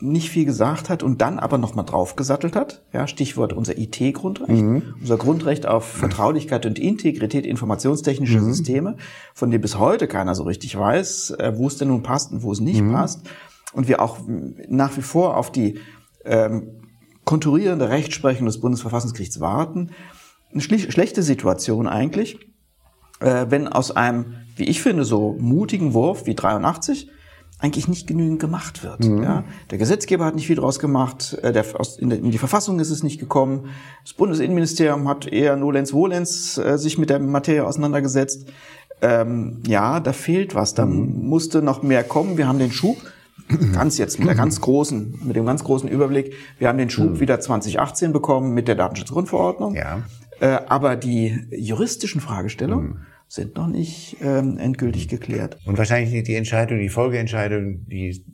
nicht viel gesagt hat und dann aber nochmal draufgesattelt hat. Ja, Stichwort unser IT-Grundrecht. Mhm. Unser Grundrecht auf Vertraulichkeit und Integrität informationstechnischer mhm. Systeme, von dem bis heute keiner so richtig weiß, äh, wo es denn nun passt und wo es nicht mhm. passt. Und wir auch nach wie vor auf die ähm, konturierende Rechtsprechung des Bundesverfassungsgerichts warten. Eine schlechte Situation eigentlich äh, wenn aus einem, wie ich finde, so mutigen Wurf wie 83 eigentlich nicht genügend gemacht wird. Mhm. Ja? Der Gesetzgeber hat nicht viel draus gemacht, äh, der, aus, in, der, in, die Verfassung ist es nicht gekommen. Das Bundesinnenministerium hat eher nolens volens äh, sich mit der Materie auseinandergesetzt. Ähm, ja, da fehlt was, da mhm. musste noch mehr kommen. Wir haben den Schub, ganz jetzt mit der ganz großen, mit dem ganz großen Überblick, wir haben den Schub mhm. wieder 2018 bekommen mit der Datenschutzgrundverordnung. Ja. Äh, aber die juristischen Fragestellungen mhm. sind noch nicht ähm, endgültig geklärt. Und wahrscheinlich die Entscheidung, die Folgeentscheidung, die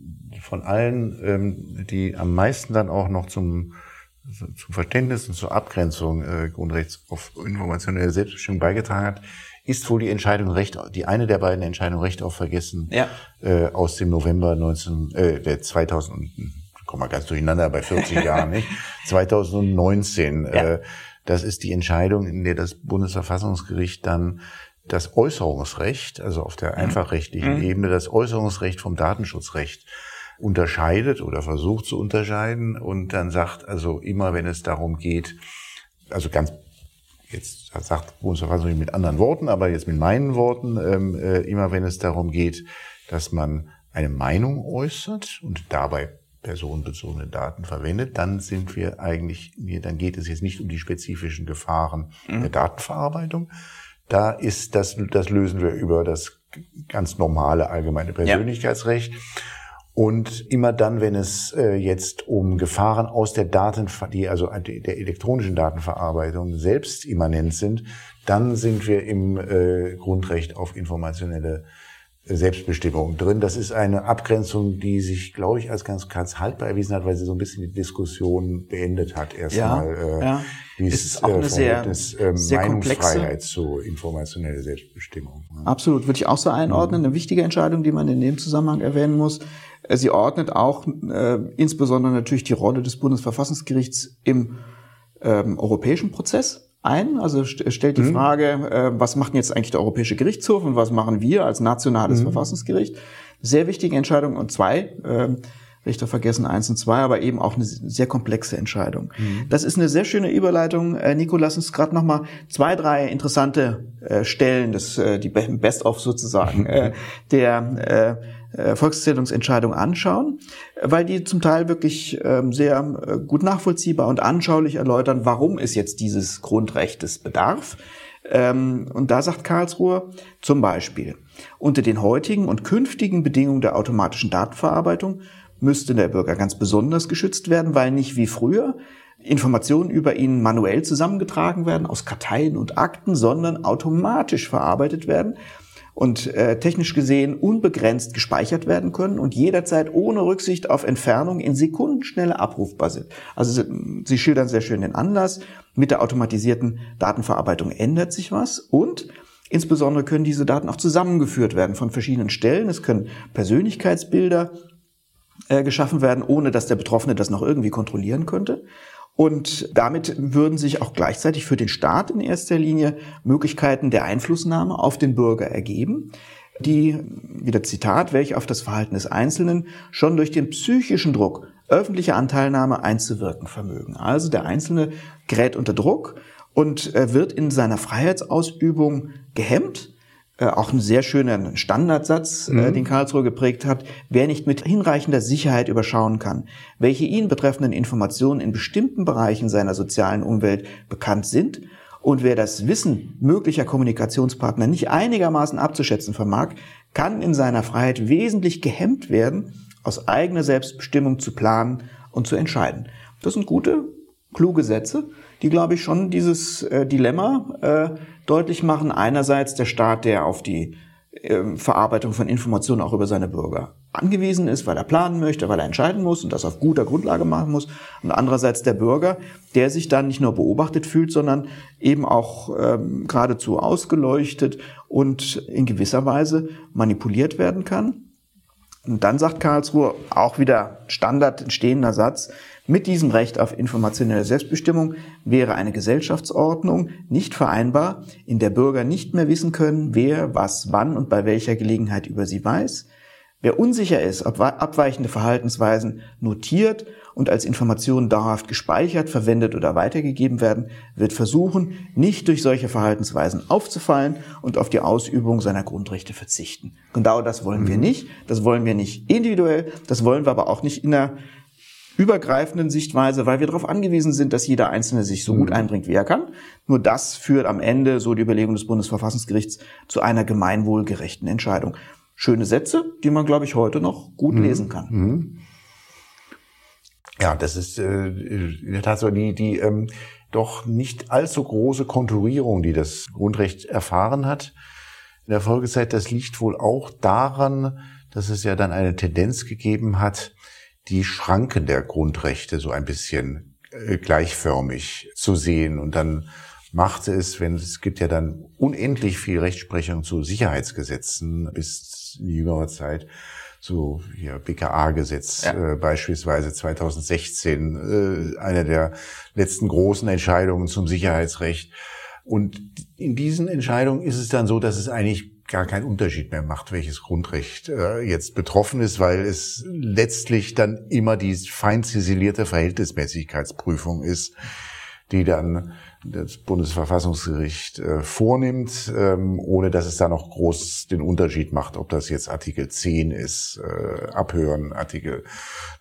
von allen, ähm, die am meisten dann auch noch zum zum Verständnis und zur Abgrenzung äh, Grundrechts auf informationelle Selbstbestimmung beigetragen hat, ist wohl die Entscheidung Recht, die eine der beiden Entscheidungen Recht auf Vergessen ja. äh, aus dem November 19, äh, der 2000, komm mal ganz durcheinander bei 40 [laughs] Jahren, nicht? 2019. Ja. Äh, das ist die Entscheidung, in der das Bundesverfassungsgericht dann das Äußerungsrecht, also auf der mhm. einfachrechtlichen mhm. Ebene, das Äußerungsrecht vom Datenschutzrecht unterscheidet oder versucht zu unterscheiden und dann sagt, also immer wenn es darum geht, also ganz jetzt sagt Bundesverfassungsgericht mit anderen Worten, aber jetzt mit meinen Worten, ähm, äh, immer wenn es darum geht, dass man eine Meinung äußert und dabei personenbezogene Daten verwendet, dann sind wir eigentlich, dann geht es jetzt nicht um die spezifischen Gefahren mhm. der Datenverarbeitung. Da ist das, das lösen wir über das ganz normale allgemeine Persönlichkeitsrecht. Ja. Und immer dann, wenn es äh, jetzt um Gefahren aus der Daten, die also der elektronischen Datenverarbeitung selbst immanent sind, dann sind wir im äh, Grundrecht auf informationelle Selbstbestimmung drin. Das ist eine Abgrenzung, die sich, glaube ich, als ganz, ganz haltbar erwiesen hat, weil sie so ein bisschen die Diskussion beendet hat. Erstmal ja, äh, ja. dieses äh, Verhältnis äh, Meinungsfreiheit zu informationelle Selbstbestimmung. Ja. Absolut, würde ich auch so einordnen. Mhm. Eine wichtige Entscheidung, die man in dem Zusammenhang erwähnen muss. Äh, sie ordnet auch äh, insbesondere natürlich die Rolle des Bundesverfassungsgerichts im ähm, europäischen Prozess ein. Also stellt die mhm. Frage, äh, was macht jetzt eigentlich der Europäische Gerichtshof und was machen wir als nationales mhm. Verfassungsgericht? Sehr wichtige Entscheidung und zwei, äh, Richter vergessen eins und zwei, aber eben auch eine sehr komplexe Entscheidung. Mhm. Das ist eine sehr schöne Überleitung. Äh, Nico, lass uns gerade noch mal zwei, drei interessante äh, Stellen, das, äh, die Best-of sozusagen, [laughs] äh, der äh, Volkszählungsentscheidung anschauen, weil die zum Teil wirklich ähm, sehr äh, gut nachvollziehbar und anschaulich erläutern, warum es jetzt dieses Grundrechtes bedarf. Ähm, und da sagt Karlsruhe zum Beispiel, unter den heutigen und künftigen Bedingungen der automatischen Datenverarbeitung müsste der Bürger ganz besonders geschützt werden, weil nicht wie früher Informationen über ihn manuell zusammengetragen werden aus Karteien und Akten, sondern automatisch verarbeitet werden und äh, technisch gesehen unbegrenzt gespeichert werden können und jederzeit ohne Rücksicht auf Entfernung in Sekundenschnelle abrufbar sind. Also Sie schildern sehr schön den Anlass. Mit der automatisierten Datenverarbeitung ändert sich was und insbesondere können diese Daten auch zusammengeführt werden von verschiedenen Stellen. Es können Persönlichkeitsbilder äh, geschaffen werden, ohne dass der Betroffene das noch irgendwie kontrollieren könnte. Und damit würden sich auch gleichzeitig für den Staat in erster Linie Möglichkeiten der Einflussnahme auf den Bürger ergeben, die, wieder Zitat, welche auf das Verhalten des Einzelnen schon durch den psychischen Druck öffentliche Anteilnahme einzuwirken vermögen. Also der Einzelne gerät unter Druck und wird in seiner Freiheitsausübung gehemmt äh, auch ein sehr schöner Standardsatz, äh, mhm. äh, den Karlsruhe geprägt hat. Wer nicht mit hinreichender Sicherheit überschauen kann, welche ihn betreffenden Informationen in bestimmten Bereichen seiner sozialen Umwelt bekannt sind und wer das Wissen möglicher Kommunikationspartner nicht einigermaßen abzuschätzen vermag, kann in seiner Freiheit wesentlich gehemmt werden, aus eigener Selbstbestimmung zu planen und zu entscheiden. Das sind gute, kluge Sätze, die, glaube ich, schon dieses äh, Dilemma äh, deutlich machen. Einerseits der Staat, der auf die äh, Verarbeitung von Informationen auch über seine Bürger angewiesen ist, weil er planen möchte, weil er entscheiden muss und das auf guter Grundlage machen muss. Und andererseits der Bürger, der sich dann nicht nur beobachtet fühlt, sondern eben auch ähm, geradezu ausgeleuchtet und in gewisser Weise manipuliert werden kann. Und dann sagt Karlsruhe, auch wieder Standard entstehender Satz, mit diesem Recht auf informationelle Selbstbestimmung wäre eine Gesellschaftsordnung nicht vereinbar, in der Bürger nicht mehr wissen können, wer, was, wann und bei welcher Gelegenheit über sie weiß, Wer unsicher ist, ob abweichende Verhaltensweisen notiert und als Informationen dauerhaft gespeichert, verwendet oder weitergegeben werden, wird versuchen, nicht durch solche Verhaltensweisen aufzufallen und auf die Ausübung seiner Grundrechte verzichten. Genau das wollen wir mhm. nicht. Das wollen wir nicht individuell. Das wollen wir aber auch nicht in einer übergreifenden Sichtweise, weil wir darauf angewiesen sind, dass jeder Einzelne sich so gut mhm. einbringt, wie er kann. Nur das führt am Ende, so die Überlegung des Bundesverfassungsgerichts, zu einer gemeinwohlgerechten Entscheidung. Schöne Sätze, die man, glaube ich, heute noch gut mhm. lesen kann. Mhm. Ja, das ist äh, in der Tat so die, die ähm, doch nicht allzu große Konturierung, die das Grundrecht erfahren hat in der Folgezeit. Das liegt wohl auch daran, dass es ja dann eine Tendenz gegeben hat, die Schranken der Grundrechte so ein bisschen äh, gleichförmig zu sehen. Und dann machte es, wenn es gibt ja dann unendlich viel Rechtsprechung zu Sicherheitsgesetzen bis in jüngerer Zeit, so hier BKA-Gesetz ja. äh, beispielsweise 2016, äh, eine der letzten großen Entscheidungen zum Sicherheitsrecht. Und in diesen Entscheidungen ist es dann so, dass es eigentlich gar keinen Unterschied mehr macht, welches Grundrecht äh, jetzt betroffen ist, weil es letztlich dann immer die fein ziselierte Verhältnismäßigkeitsprüfung ist, die dann das Bundesverfassungsgericht äh, vornimmt, ähm, ohne dass es da noch groß den Unterschied macht, ob das jetzt Artikel 10 ist, äh, Abhören, Artikel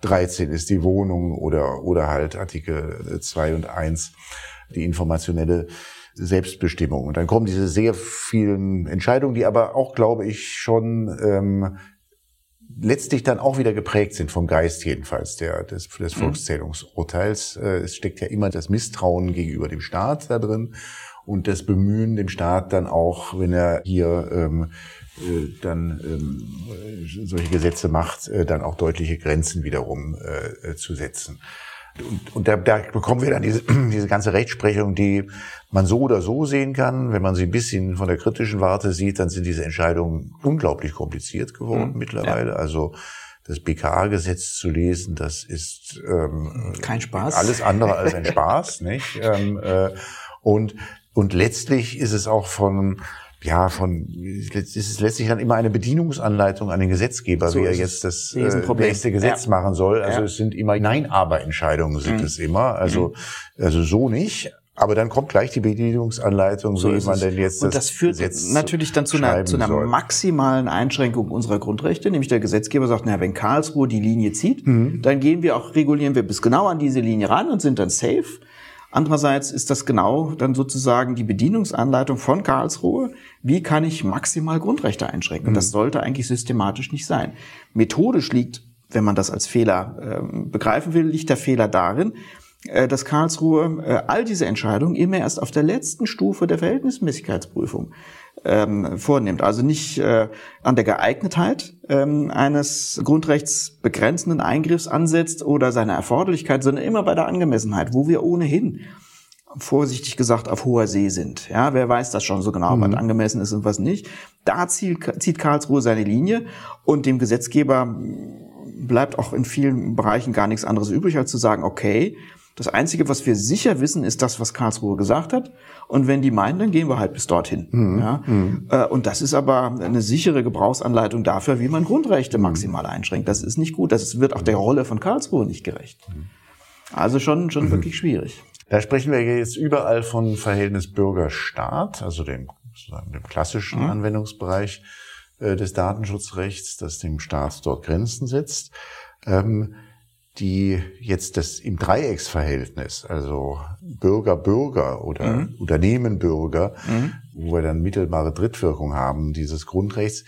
13 ist die Wohnung oder, oder halt Artikel 2 und 1, die informationelle Selbstbestimmung. Und dann kommen diese sehr vielen Entscheidungen, die aber auch, glaube ich, schon ähm, letztlich dann auch wieder geprägt sind vom Geist jedenfalls der, des, des mhm. Volkszählungsurteils. Äh, es steckt ja immer das Misstrauen gegenüber dem Staat da drin und das Bemühen, dem Staat dann auch, wenn er hier ähm, äh, dann ähm, solche Gesetze macht, äh, dann auch deutliche Grenzen wiederum äh, zu setzen. Und, und da, da bekommen wir dann diese, [clears throat] diese ganze Rechtsprechung, die man so oder so sehen kann. Wenn man sie ein bisschen von der kritischen Warte sieht, dann sind diese Entscheidungen unglaublich kompliziert geworden mhm. mittlerweile. Ja. Also das BKA-Gesetz zu lesen, das ist ähm, kein Spaß. Alles andere als ein [laughs] Spaß, nicht? Ähm, äh, und und letztlich ist es auch von ja, von, es ist letztlich dann immer eine Bedienungsanleitung an den Gesetzgeber, so wie er jetzt das äh, nächste Gesetz ja. machen soll. Also ja. es sind immer Nein-Aber-Entscheidungen sind mhm. es immer. Also, mhm. also so nicht. Aber dann kommt gleich die Bedienungsanleitung, so wie man denn jetzt Und das, das führt Gesetz natürlich dann zu einer, zu einer maximalen Einschränkung unserer Grundrechte, nämlich der Gesetzgeber sagt, na, wenn Karlsruhe die Linie zieht, mhm. dann gehen wir auch, regulieren wir bis genau an diese Linie ran und sind dann safe. Andererseits ist das genau dann sozusagen die Bedienungsanleitung von Karlsruhe. Wie kann ich maximal Grundrechte einschränken? Und das mhm. sollte eigentlich systematisch nicht sein. Methodisch liegt, wenn man das als Fehler äh, begreifen will, liegt der Fehler darin, äh, dass Karlsruhe äh, all diese Entscheidungen immer erst auf der letzten Stufe der Verhältnismäßigkeitsprüfung ähm, vornimmt. Also nicht äh, an der Geeignetheit ähm, eines grundrechtsbegrenzenden Eingriffs ansetzt oder seiner Erforderlichkeit, sondern immer bei der Angemessenheit, wo wir ohnehin vorsichtig gesagt auf hoher See sind. Ja, wer weiß das schon so genau, mhm. was angemessen ist und was nicht. Da zieht, zieht Karlsruhe seine Linie und dem Gesetzgeber bleibt auch in vielen Bereichen gar nichts anderes übrig, als zu sagen, okay, Das Einzige, was wir sicher wissen, ist das, was Karlsruhe gesagt hat. Und wenn die meinen, dann gehen wir halt bis dorthin. Mhm. Ja? Mhm. Äh, und das ist aber eine sichere Gebrauchsanleitung dafür, wie man Grundrechte maximal einschränkt. Das ist nicht gut. Das wird auch der Rolle von Karlsruhe nicht gerecht. Also schon, schon mhm. wirklich schwierig. Da sprechen wir jetzt überall von Verhältnis Bürger-Staat, also dem, dem klassischen mhm. Anwendungsbereich äh, des Datenschutzrechts, das dem Staat dort Grenzen setzt. Ähm, die jetzt das im Dreiecksverhältnis, also Bürger Bürger oder mhm. Unternehmen Bürger, mhm. wo wir dann mittelbare Drittwirkung haben dieses Grundrechts,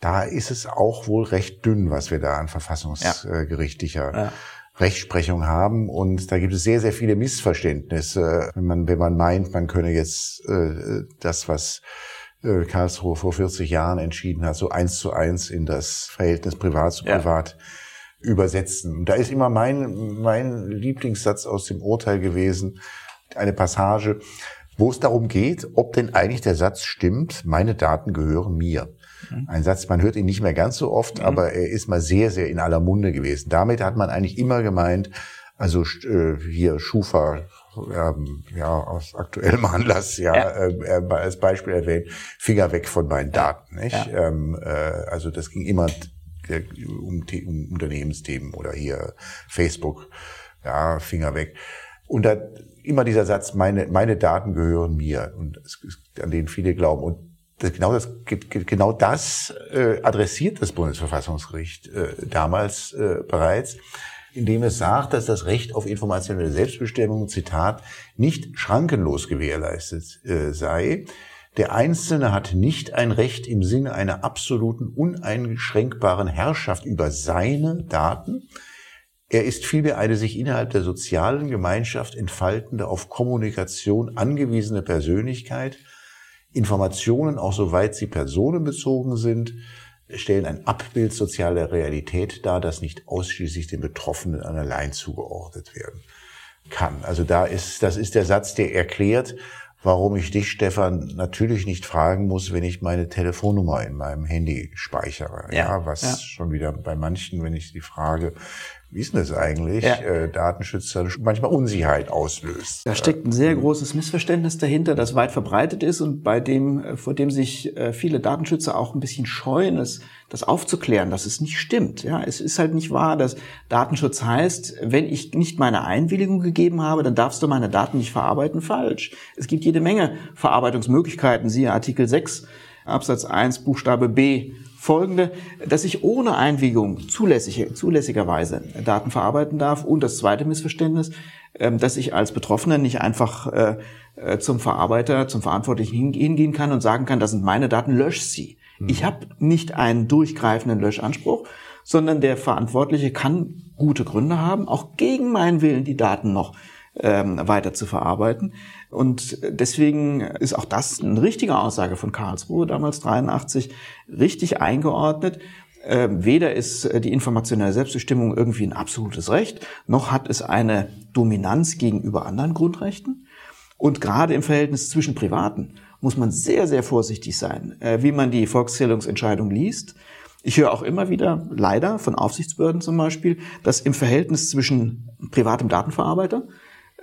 da ist es auch wohl recht dünn, was wir da an verfassungsgerichtlicher ja. Rechtsprechung haben. Und da gibt es sehr, sehr viele Missverständnisse, wenn man, wenn man meint, man könne jetzt äh, das, was äh, Karlsruhe vor 40 Jahren entschieden hat, so eins zu eins in das Verhältnis Privat zu Privat ja übersetzen. Und da ist immer mein, mein Lieblingssatz aus dem Urteil gewesen, eine Passage, wo es darum geht, ob denn eigentlich der Satz stimmt, meine Daten gehören mir. Mhm. Ein Satz, man hört ihn nicht mehr ganz so oft, mhm. aber er ist mal sehr, sehr in aller Munde gewesen. Damit hat man eigentlich immer gemeint, also äh, hier Schufa, ähm, ja, aus aktuellem [laughs] Anlass ja, ja. Äh, als Beispiel erwähnt, Finger weg von meinen Daten. Nicht? Ja. Ähm, äh, also das ging immer der, um, um Unternehmensthemen oder hier Facebook, ja, Finger weg. Und da immer dieser Satz, meine, meine Daten gehören mir und es, an den viele glauben. Und das, genau das, genau das äh, adressiert das Bundesverfassungsgericht äh, damals äh, bereits, indem es sagt, dass das Recht auf informationelle Selbstbestimmung, Zitat, nicht schrankenlos gewährleistet äh, sei, der Einzelne hat nicht ein Recht im Sinne einer absoluten, uneingeschränkbaren Herrschaft über seine Daten. Er ist vielmehr eine sich innerhalb der sozialen Gemeinschaft entfaltende, auf Kommunikation angewiesene Persönlichkeit. Informationen, auch soweit sie personenbezogen sind, stellen ein Abbild sozialer Realität dar, das nicht ausschließlich den Betroffenen allein zugeordnet werden kann. Also da ist, das ist der Satz, der erklärt, warum ich dich, Stefan, natürlich nicht fragen muss, wenn ich meine Telefonnummer in meinem Handy speichere. Ja, ja was ja. schon wieder bei manchen, wenn ich die frage, wie ist denn das eigentlich, ja. äh, Datenschützer manchmal Unsicherheit auslöst. Da steckt ein sehr großes Missverständnis dahinter, das weit verbreitet ist und bei dem, äh, vor dem sich äh, viele Datenschützer auch ein bisschen scheuen, es, das aufzuklären, dass es nicht stimmt. Ja, es ist halt nicht wahr, dass Datenschutz heißt, wenn ich nicht meine Einwilligung gegeben habe, dann darfst du meine Daten nicht verarbeiten. Falsch. Es gibt jede Menge Verarbeitungsmöglichkeiten, siehe Artikel 6 Absatz 1 Buchstabe B folgende, dass ich ohne Einwilligung zulässige, zulässigerweise Daten verarbeiten darf. Und das zweite Missverständnis, ähm, dass ich als Betroffener nicht einfach äh, äh, zum Verarbeiter, zum Verantwortlichen hingehen kann und sagen kann, das sind meine Daten, lösch sie. Mhm. Ich habe nicht einen durchgreifenden Löschanspruch, sondern der Verantwortliche kann gute Gründe haben, auch gegen meinen Willen die Daten noch ähm, weiter zu verarbeiten. Und deswegen ist auch das eine richtige Aussage von Karlsruhe, damals 83, richtig eingeordnet. Ähm, weder ist äh, die informationelle Selbstbestimmung irgendwie ein absolutes Recht, noch hat es eine Dominanz gegenüber anderen Grundrechten. Und gerade im Verhältnis zwischen Privaten muss man sehr, sehr vorsichtig sein, äh, wie man die Volkszählungsentscheidung liest. Ich höre auch immer wieder, leider von Aufsichtsbehörden zum Beispiel, dass im Verhältnis zwischen privatem Datenverarbeiter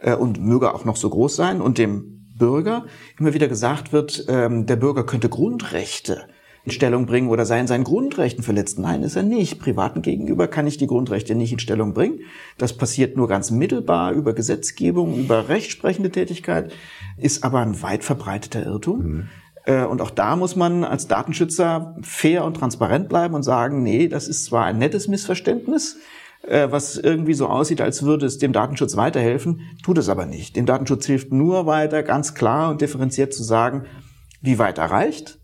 äh, und möge auch noch so groß sein und dem Bürger immer wieder gesagt wird, ähm, der Bürger könnte Grundrechte in Stellung bringen oder sei in seinen Grundrechten verletzt. Nein, ist er nicht. Privaten gegenüber kann ich die Grundrechte nicht in Stellung bringen. Das passiert nur ganz mittelbar über Gesetzgebung, über rechtsprechende Tätigkeit, ist aber ein weit verbreiteter Irrtum. Mhm. Äh, und auch da muss man als Datenschützer fair und transparent bleiben und sagen, nee, das ist zwar ein nettes Missverständnis, äh, was irgendwie so aussieht, als würde es dem Datenschutz weiterhelfen, tut es aber nicht. Dem Datenschutz hilft nur weiter, ganz klar und differenziert zu sagen, wie weit er reicht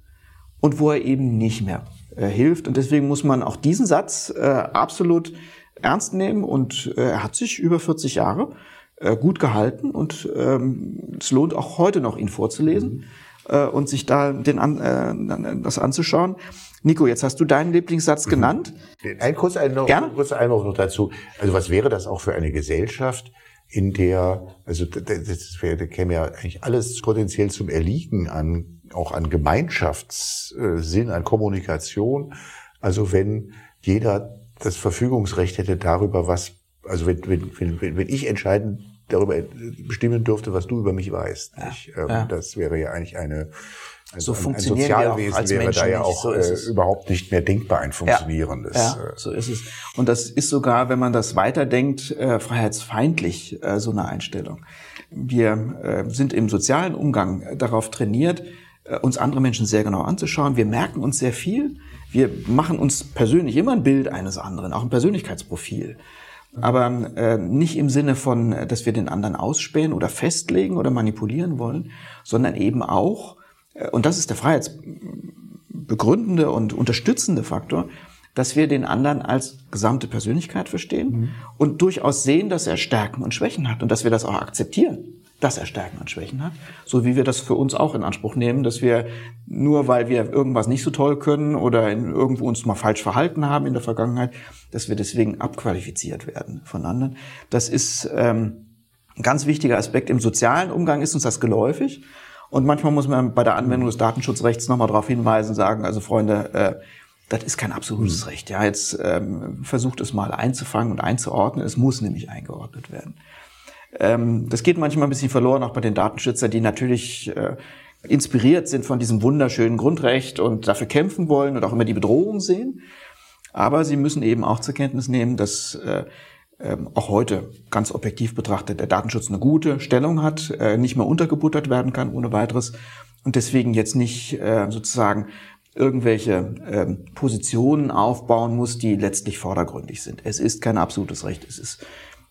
und wo er eben nicht mehr äh, hilft. Und deswegen muss man auch diesen Satz äh, absolut ernst nehmen und er hat sich über 40 Jahre gut gehalten und ähm, es lohnt auch heute noch, ihn vorzulesen mhm. Äh, und sich da den an, äh, das anzuschauen. Nico, jetzt hast du deinen Lieblingssatz mhm. genannt. Ein kurzer Einwurf, kurzer Einwurf noch dazu. Also was wäre das auch für eine Gesellschaft, in der, also das wäre, da käme ja eigentlich alles potenziell zum Erliegen an, auch an Gemeinschaftssinn, an Kommunikation. Also wenn jeder das Verfügungsrecht hätte darüber, was, also wenn, wenn, wenn, wenn ich entscheiden darüber bestimmen dürfte, was du über mich weißt. Ja. Ähm, Ja. Das wäre ja eigentlich eine So ein, ein funktionieren auch Sozialwesen als wäre da Menschen ja nicht. auch So äh, überhaupt nicht mehr denkbar ein funktionierendes. Ja, äh, so ist es. Und das ist sogar, wenn man das weiterdenkt, äh, freiheitsfeindlich, äh, so eine Einstellung. Wir äh, sind im sozialen Umgang darauf trainiert, äh, uns andere Menschen sehr genau anzuschauen. Wir merken uns sehr viel. Wir machen uns persönlich immer ein Bild eines anderen, auch ein Persönlichkeitsprofil. Aber äh, nicht im Sinne von, äh, dass wir den anderen ausspähen oder festlegen oder manipulieren wollen, sondern eben auch, äh, und das ist der freiheitsbegründende und unterstützende Faktor, dass wir den anderen als gesamte Persönlichkeit verstehen und durchaus sehen, dass er Stärken und Schwächen hat und dass wir das auch akzeptieren, dass er Stärken und Schwächen hat, so wie wir das für uns auch in Anspruch nehmen, dass wir nur weil wir irgendwas nicht so toll können oder in irgendwo uns mal falsch verhalten haben in der Vergangenheit, dass wir deswegen abqualifiziert werden von anderen. Das ist ähm, ein ganz wichtiger Aspekt. Im sozialen Umgang ist uns das geläufig. Und manchmal muss man bei der Anwendung des Datenschutzrechts nochmal darauf hinweisen, sagen, also Freunde, äh, das ist kein absolutes Recht. Ja, jetzt ähm, versucht es mal einzufangen und einzuordnen. Es muss nämlich eingeordnet werden. Ähm, das geht manchmal ein bisschen verloren, auch bei den Datenschützern, die natürlich äh, inspiriert sind von diesem wunderschönen Grundrecht und dafür kämpfen wollen und auch immer die Bedrohung sehen. Aber sie müssen eben auch zur Kenntnis nehmen, dass äh, ähm, auch heute ganz objektiv betrachtet der Datenschutz eine gute Stellung hat, äh, nicht mehr untergebuttert werden kann ohne weiteres und deswegen jetzt nicht äh, sozusagen irgendwelche ähm, Positionen aufbauen muss, die letztlich vordergründig sind. Es ist kein absolutes Recht, es ist,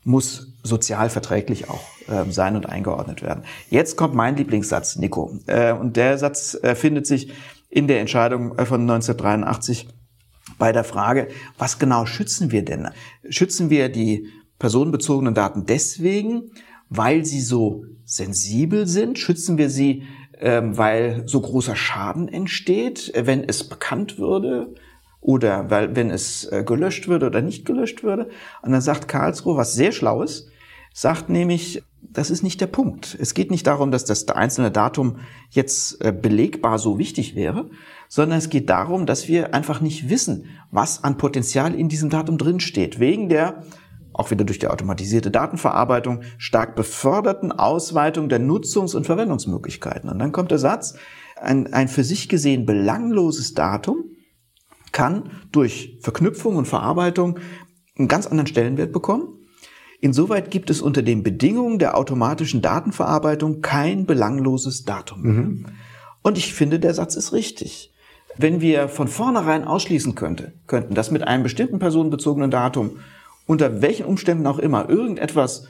muss sozial verträglich auch ähm, sein und eingeordnet werden. Jetzt kommt mein Lieblingssatz, Nico. Äh, und der Satz äh, findet sich in der Entscheidung äh, von 1983 bei der Frage, was genau schützen wir denn? Schützen wir die personenbezogenen Daten deswegen, weil sie so sensibel sind? Schützen wir sie, ähm, weil so großer Schaden entsteht, wenn es bekannt würde? Oder weil, wenn es äh, gelöscht würde oder nicht gelöscht würde? Und dann sagt Karlsruhe was sehr Schlaues, sagt nämlich, das ist nicht der Punkt. Es geht nicht darum, dass das einzelne Datum jetzt äh, belegbar so wichtig wäre, sondern es geht darum, dass wir einfach nicht wissen, was an Potenzial in diesem Datum drinsteht, wegen der auch wieder durch die automatisierte Datenverarbeitung stark beförderten Ausweitung der Nutzungs- und Verwendungsmöglichkeiten. Und dann kommt der Satz, ein, ein für sich gesehen belangloses Datum kann durch Verknüpfung und Verarbeitung einen ganz anderen Stellenwert bekommen. Insoweit gibt es unter den Bedingungen der automatischen Datenverarbeitung kein belangloses Datum. Und ich finde, der Satz ist richtig. Wenn wir von vornherein ausschließen könnte, könnten, dass mit einem bestimmten personenbezogenen Datum unter welchen Umständen auch immer irgendetwas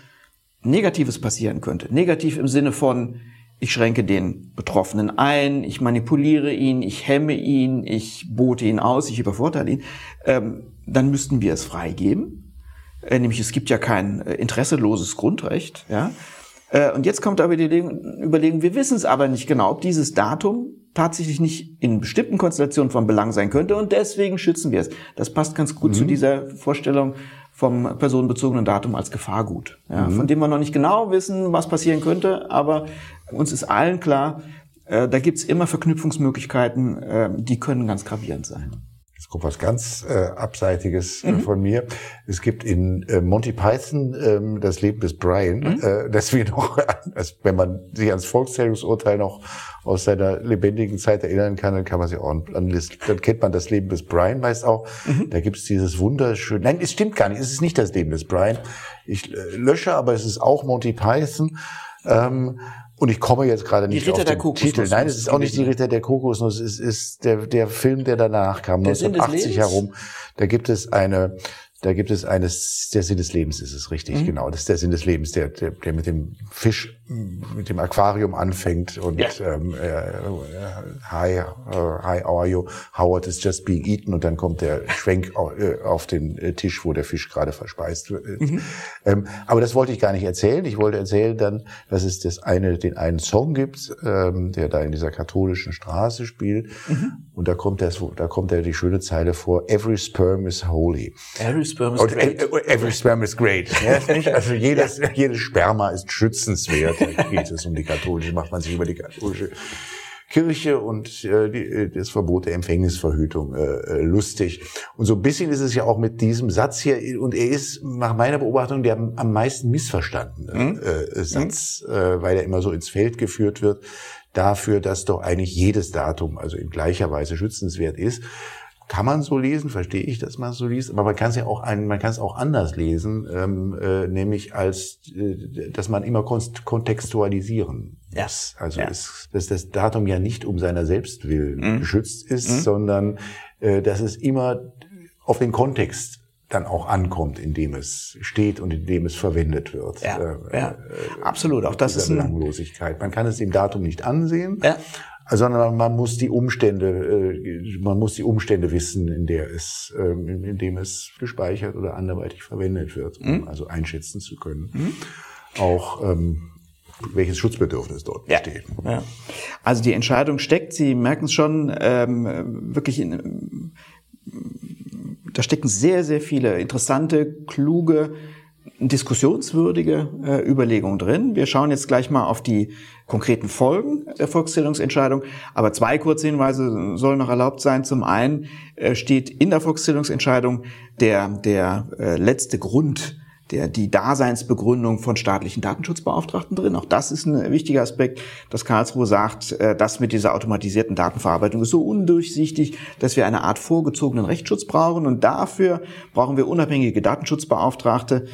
Negatives passieren könnte. Negativ im Sinne von, ich schränke den Betroffenen ein, ich manipuliere ihn, ich hemme ihn, ich bote ihn aus, ich übervorteile ihn, ähm, dann müssten wir es freigeben. Äh, nämlich es gibt ja kein äh, interesseloses Grundrecht. Ja? Äh, und jetzt kommt aber die Überlegung, wir wissen es aber nicht genau, ob dieses Datum tatsächlich nicht in bestimmten Konstellationen von Belang sein könnte und deswegen schützen wir es. Das passt ganz gut zu dieser Vorstellung vom personenbezogenen Datum als Gefahrgut, ja, von dem wir noch nicht genau wissen, was passieren könnte, aber uns ist allen klar, äh, da gibt's immer Verknüpfungsmöglichkeiten, äh, die können ganz gravierend sein. Jetzt kommt was ganz äh, Abseitiges äh, von mir. Es gibt in äh, Monty Python ähm, das Leben des Brian, äh, das wir noch, [laughs] als, wenn man sich ans Volkszählungsurteil noch aus seiner lebendigen Zeit erinnern kann, dann kann man sich auch an, dann kennt man das Leben des Brian meist auch. Da gibt es dieses wunderschöne, nein, es stimmt gar nicht, es ist nicht das Leben des Brian. Ich äh, lösche, aber es ist auch Monty Python. Ähm, und ich komme jetzt gerade nicht auf den Titel. Nein, es ist auch nicht die Ritter der Kokosnuss. Es ist der, der Film, der danach kam, Der Sinn des 1980 Lebens? herum. Da gibt es eine, da gibt es eines, der Sinn des Lebens ist es richtig, Mhm. genau. Das ist der Sinn des Lebens, der, der, der mit dem Fisch, mit dem Aquarium anfängt und Ja. ähm, äh, Hi, äh, hi, how are you? Howard is just being eaten und dann kommt der Schwenk äh, auf den äh, Tisch, wo der Fisch gerade verspeist wird. Mhm. Ähm, aber das wollte ich gar nicht erzählen. Ich wollte erzählen dann, dass es das eine, den einen Song gibt, ähm, der da in dieser katholischen Straße spielt. Mhm. Und da kommt das, da kommt ja die schöne Zeile vor, Every sperm is holy. Every sperm is Und great. äh, äh, every sperm is great. [laughs] Ja? Also jedes, jedes Sperma ist schützenswert. Da geht es um die katholische, macht man sich über die katholische Kirche und äh, die, äh, das Verbot der Empfängnisverhütung äh, äh, lustig. Und so ein bisschen ist es ja auch mit diesem Satz hier, und er ist nach meiner Beobachtung der am meisten missverstandene mhm. äh, Satz, mhm. äh, weil er immer so ins Feld geführt wird dafür, dass doch eigentlich jedes Datum also in gleicher Weise schützenswert ist kann man so lesen, verstehe ich, dass man es so liest, aber man kann es ja auch ein, man kann es auch anders lesen, ähm, äh, nämlich als, äh, dass man immer kontextualisieren muss. Ja. Also ja. Ist, dass das Datum ja nicht um seiner selbst willen mhm. geschützt ist, mhm. sondern äh, dass es immer auf den Kontext dann auch ankommt, in dem es steht und in dem es verwendet wird. Ja, äh, ja. Absolut. Auch das ist eine Belanglosigkeit. Man kann es dem Datum nicht ansehen. Ja sondern man muss die Umstände, äh, man muss die Umstände wissen, in der es, ähm, in dem es gespeichert oder anderweitig verwendet wird, um mhm. also einschätzen zu können. Mhm. Auch ähm, welches Schutzbedürfnis dort ja. besteht. Ja. Also die Entscheidung steckt, Sie merken es schon, ähm, wirklich in, da stecken sehr, sehr viele interessante, kluge, diskussionswürdige äh, Überlegungen drin. Wir schauen jetzt gleich mal auf die konkreten Folgen der Volkszählungsentscheidung. Aber zwei kurze Hinweise sollen noch erlaubt sein. Zum einen äh, steht in der Volkszählungsentscheidung der, der äh, letzte Grund, der, die Daseinsbegründung von staatlichen Datenschutzbeauftragten drin. Auch das ist ein wichtiger Aspekt, dass Karlsruhe sagt, äh, das mit dieser automatisierten Datenverarbeitung ist so undurchsichtig, dass wir eine Art vorgezogenen Rechtsschutz brauchen. Und dafür brauchen wir unabhängige Datenschutzbeauftragte,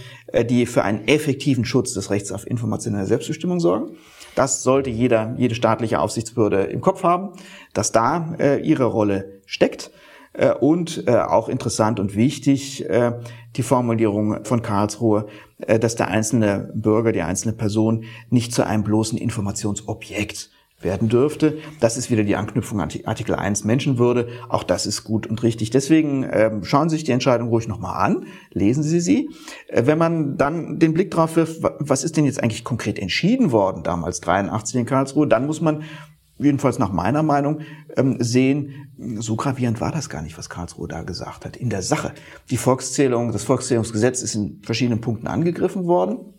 die für einen effektiven Schutz des Rechts auf informationelle Selbstbestimmung sorgen. Das sollte jeder, jede staatliche Aufsichtsbehörde im Kopf haben, dass da äh, ihre Rolle steckt. Äh, und äh, auch interessant und wichtig äh, die Formulierung von Karlsruhe, dass der einzelne Bürger, die einzelne Person nicht zu einem bloßen Informationsobjekt werden dürfte. Das ist wieder die Anknüpfung an Artikel 1 Menschenwürde. Auch das ist gut und richtig. Deswegen ähm, schauen Sie sich die Entscheidung ruhig nochmal an, lesen Sie sie. Wenn man dann den Blick drauf wirft, was ist denn jetzt eigentlich konkret entschieden worden damals 83 in Karlsruhe, dann muss man jedenfalls nach meiner Meinung ähm, sehen, so gravierend war das gar nicht, was Karlsruhe da gesagt hat. In der Sache. Die Volkszählung, das Volkszählungsgesetz ist in verschiedenen Punkten angegriffen worden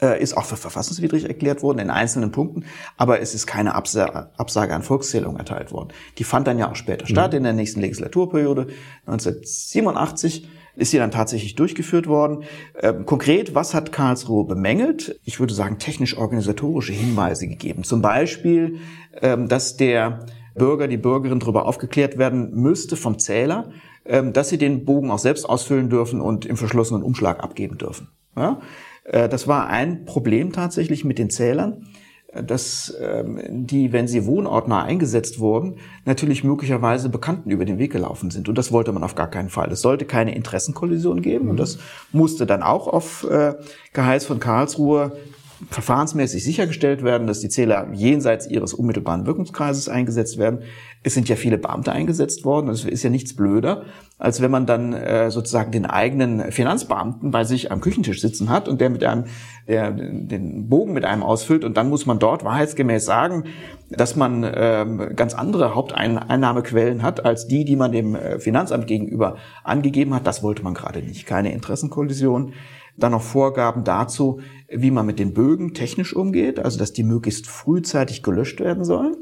äh, ist auch für verfassungswidrig erklärt worden in einzelnen Punkten, aber es ist keine Absa Absage an Volkszählung erteilt worden. Die fand dann ja auch später statt, mhm. in der nächsten Legislaturperiode. 1987 ist sie dann tatsächlich durchgeführt worden. Ähm, konkret, was hat Karlsruhe bemängelt? Ich würde sagen, technisch-organisatorische Hinweise gegeben. Zum Beispiel, ähm, dass der Bürger, die Bürgerin darüber aufgeklärt werden müsste vom Zähler, ähm, dass sie den Bogen auch selbst ausfüllen dürfen und im verschlossenen Umschlag abgeben dürfen. Ja? Äh, das war ein Problem tatsächlich mit den Zählern, äh, dass ähm, die, wenn sie wohnortnah eingesetzt wurden, natürlich möglicherweise Bekannten über den Weg gelaufen sind. Und das wollte man auf gar keinen Fall. Es sollte keine Interessenkollision geben. Und mhm. das musste dann auch auf äh, Geheiß von Karlsruhe verfahrensmäßig sichergestellt werden, dass die Zähler jenseits ihres unmittelbaren Wirkungskreises eingesetzt werden. Es sind ja viele Beamte eingesetzt worden. Es ist ja nichts blöder, als wenn man dann äh, sozusagen den eigenen Finanzbeamten bei sich am Küchentisch sitzen hat und der mit einem der den Bogen mit einem ausfüllt und dann muss man dort wahrheitsgemäß sagen, dass man ähm, ganz andere Haupteinnahmequellen hat als die, die man dem äh, Finanzamt gegenüber angegeben hat. Das wollte man gerade nicht. Keine Interessenkollision. Dann noch Vorgaben dazu, wie man mit den Bögen technisch umgeht, also dass die möglichst frühzeitig gelöscht werden sollen.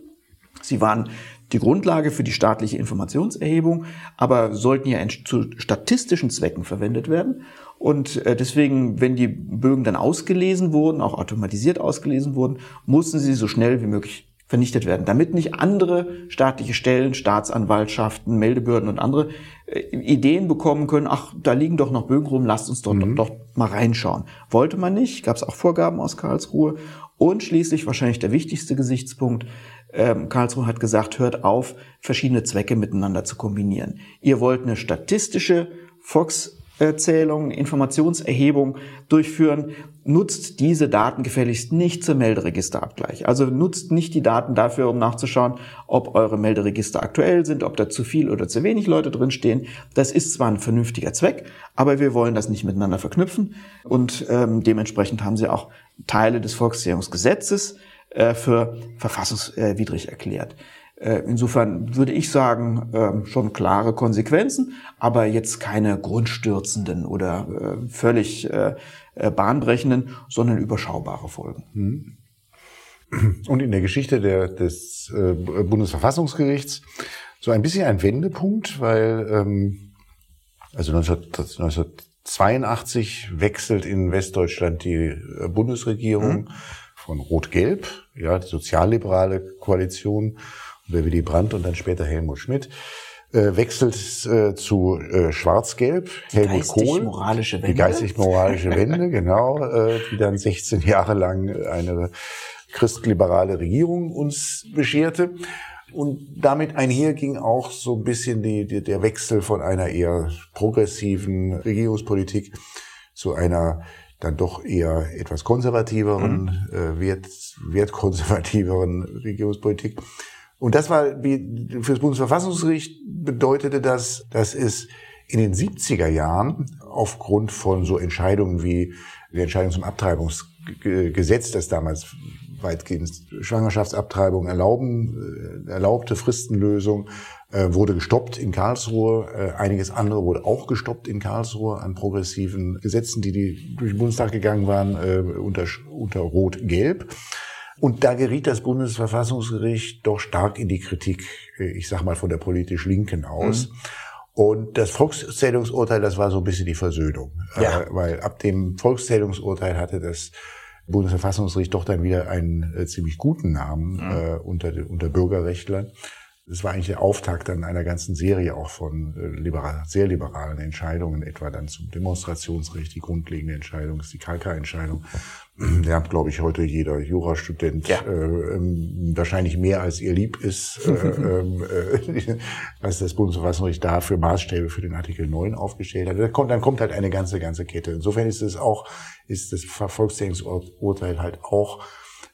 Sie waren die Grundlage für die staatliche Informationserhebung, aber sollten ja zu statistischen Zwecken verwendet werden. Und äh, deswegen, wenn die Bögen dann ausgelesen wurden, auch automatisiert ausgelesen wurden, mussten sie so schnell wie möglich vernichtet werden, damit nicht andere staatliche Stellen, Staatsanwaltschaften, Meldebehörden und andere äh, Ideen bekommen können, ach, da liegen doch noch Bögen rum, lasst uns dort mhm. doch, doch mal reinschauen. Wollte man nicht, gab es auch Vorgaben aus Karlsruhe. Und schließlich wahrscheinlich der wichtigste Gesichtspunkt, ähm, Karlsruhe hat gesagt, hört auf, verschiedene Zwecke miteinander zu kombinieren. Ihr wollt eine statistische Fox Zählung, Informationserhebung durchführen, nutzt diese Daten gefälligst nicht zum Melderegisterabgleich. Also nutzt nicht die Daten dafür, um nachzuschauen, ob eure Melderegister aktuell sind, ob da zu viel oder zu wenig Leute drinstehen. Das ist zwar ein vernünftiger Zweck, aber wir wollen das nicht miteinander verknüpfen und ähm, dementsprechend haben sie auch Teile des Volkszählungsgesetzes äh, für verfassungswidrig erklärt. Äh, insofern würde ich sagen, ähm, schon klare Konsequenzen, aber jetzt keine grundstürzenden oder äh, völlig äh, bahnbrechenden, sondern überschaubare Folgen. Hm. und in der Geschichte der, des Bundesverfassungsgerichts so ein bisschen ein Wendepunkt, weil ähm, also 19, 1982 wechselt in Westdeutschland die Bundesregierung mhm. von Rot-Gelb, ja, die sozialliberale Koalition unter Willy Brandt und dann später Helmut Schmidt äh, wechselt äh, zu äh, Schwarz-Gelb, Helmut Kohl, moralische Wende. die geistig-moralische Wende, [laughs] genau, äh, die dann 16 Jahre lang eine christliberale Regierung uns bescherte. Und damit einher ging auch so ein bisschen die, die, der Wechsel von einer eher progressiven Regierungspolitik zu einer dann doch eher etwas konservativeren, mhm. äh, wert, wertkonservativeren Regierungspolitik. Und das war, für das Bundesverfassungsgericht bedeutete das, dass es in den 70er Jahren aufgrund von so Entscheidungen wie die Entscheidung zum Abtreibungsgesetz, das damals weitgehend Schwangerschaftsabtreibung erlauben, äh, erlaubte Fristenlösung, äh, wurde gestoppt in Karlsruhe. Äh, einiges andere wurde auch gestoppt in Karlsruhe an progressiven Gesetzen, die, die durch den Bundestag gegangen waren, unter, unter Rot-Gelb. Und da geriet das Bundesverfassungsgericht doch stark in die Kritik, ich sag mal von der politisch Linken aus. Mhm. Und das Volkszählungsurteil, das war so ein bisschen die Versöhnung. Ja. Äh, weil ab dem Volkszählungsurteil hatte das Bundesverfassungsgericht doch dann wieder einen äh, ziemlich guten Namen mhm. äh, unter, unter Bürgerrechtlern. Das war eigentlich der Auftakt dann einer ganzen Serie auch von äh, liberal, sehr liberalen Entscheidungen, etwa dann zum Demonstrationsrecht, die grundlegende Entscheidung ist die KK-Entscheidung. Der [clears throat] hat, glaube ich, heute jeder Jurastudent ja. äh, ähm, wahrscheinlich mehr als ihr lieb ist, äh, [laughs] äh, [laughs] was das Bundesverfassungsgericht da für Maßstäbe für den Artikel 9 aufgestellt hat. Dann kommt, dann kommt halt eine ganze, ganze Kette. Insofern ist es auch, ist das Volkszählungsurteil halt auch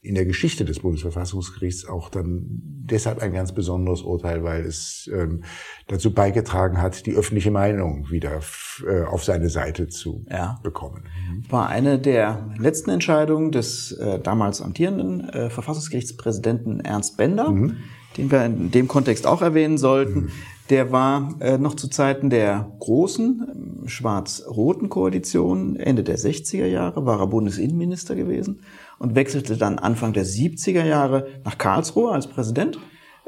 in der Geschichte des Bundesverfassungsgerichts auch dann deshalb ein ganz besonderes Urteil, weil es ähm, dazu beigetragen hat, die öffentliche Meinung wieder äh, auf seine Seite zu ja. bekommen. War eine der letzten Entscheidungen des äh, damals amtierenden äh, Verfassungsgerichtspräsidenten Ernst Bender, mhm. den wir in dem Kontext auch erwähnen sollten. Mhm. Der war äh, noch zu Zeiten der großen äh, schwarz-roten Koalition, Ende der 60er Jahre, war er Bundesinnenminister gewesen und wechselte dann Anfang der 70er Jahre nach Karlsruhe als Präsident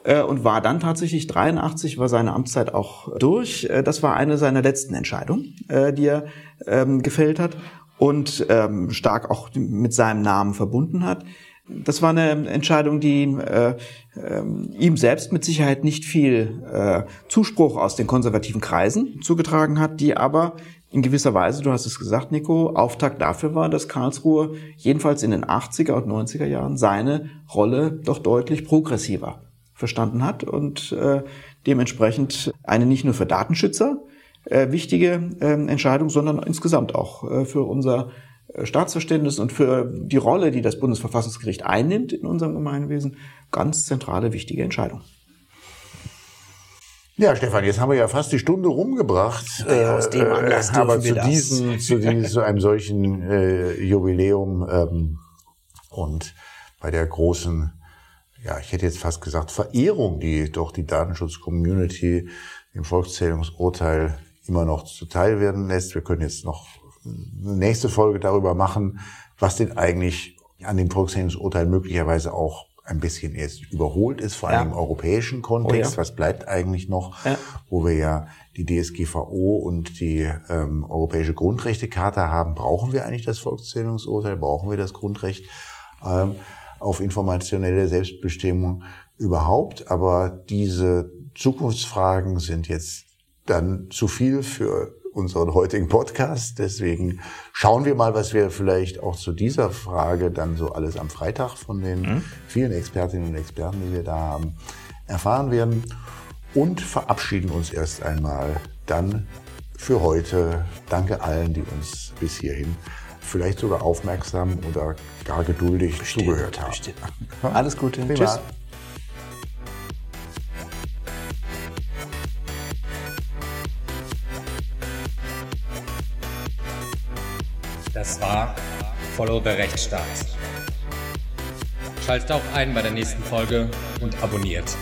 äh, und war dann tatsächlich 83, war seine Amtszeit auch durch. Äh, das war eine seiner letzten Entscheidungen, äh, die er ähm, gefällt hat und ähm, stark auch mit seinem Namen verbunden hat. Das war eine Entscheidung, die äh, äh, ihm selbst mit Sicherheit nicht viel Zuspruch aus den konservativen Kreisen zugetragen hat, die aber in gewisser Weise, du hast es gesagt, Nico, Auftakt dafür war, dass Karlsruhe jedenfalls in den 80er und 90er Jahren seine Rolle doch deutlich progressiver verstanden hat und äh, dementsprechend eine nicht nur für Datenschützer äh, wichtige äh, Entscheidung, sondern insgesamt auch äh, für unser äh, Staatsverständnis und für die Rolle, die das Bundesverfassungsgericht einnimmt in unserem Gemeinwesen, ganz zentrale, wichtige Entscheidung. Ja, Stefan, jetzt haben wir ja fast die Stunde rumgebracht. Ja, aus dem Anlass äh, aber zu diesem, zu, diesem, zu einem solchen äh, Jubiläum ähm, und bei der großen, ja, ich hätte jetzt fast gesagt Verehrung, die doch die Datenschutz-Community im Volkszählungsurteil immer noch zuteil werden lässt. Wir können jetzt noch eine nächste Folge darüber machen, was denn eigentlich an dem Volkszählungsurteil möglicherweise auch ein bisschen jetzt überholt ist, vor allem ja. im europäischen Kontext. Oh, ja. Was bleibt eigentlich noch, ja. wo wir ja die DSGVO und die ähm, Europäische Grundrechtecharta haben? Brauchen wir eigentlich das Volkszählungsurteil? Brauchen wir das Grundrecht ähm, auf informationelle Selbstbestimmung überhaupt? Aber diese Zukunftsfragen sind jetzt dann zu viel für unseren heutigen Podcast. Deswegen schauen wir mal, was wir vielleicht auch zu dieser Frage dann so alles am Freitag von den mhm. vielen Expertinnen und Experten, die wir da haben, erfahren werden und verabschieden uns erst einmal dann für heute. Danke allen, die uns bis hierhin vielleicht sogar aufmerksam oder gar geduldig bestimmt, zugehört haben. Bestimmt. [laughs] Alles Gute. Prima. Tschüss. Das war Follow the Rechtsstaat. Schaltet auch ein bei der nächsten Folge und abonniert.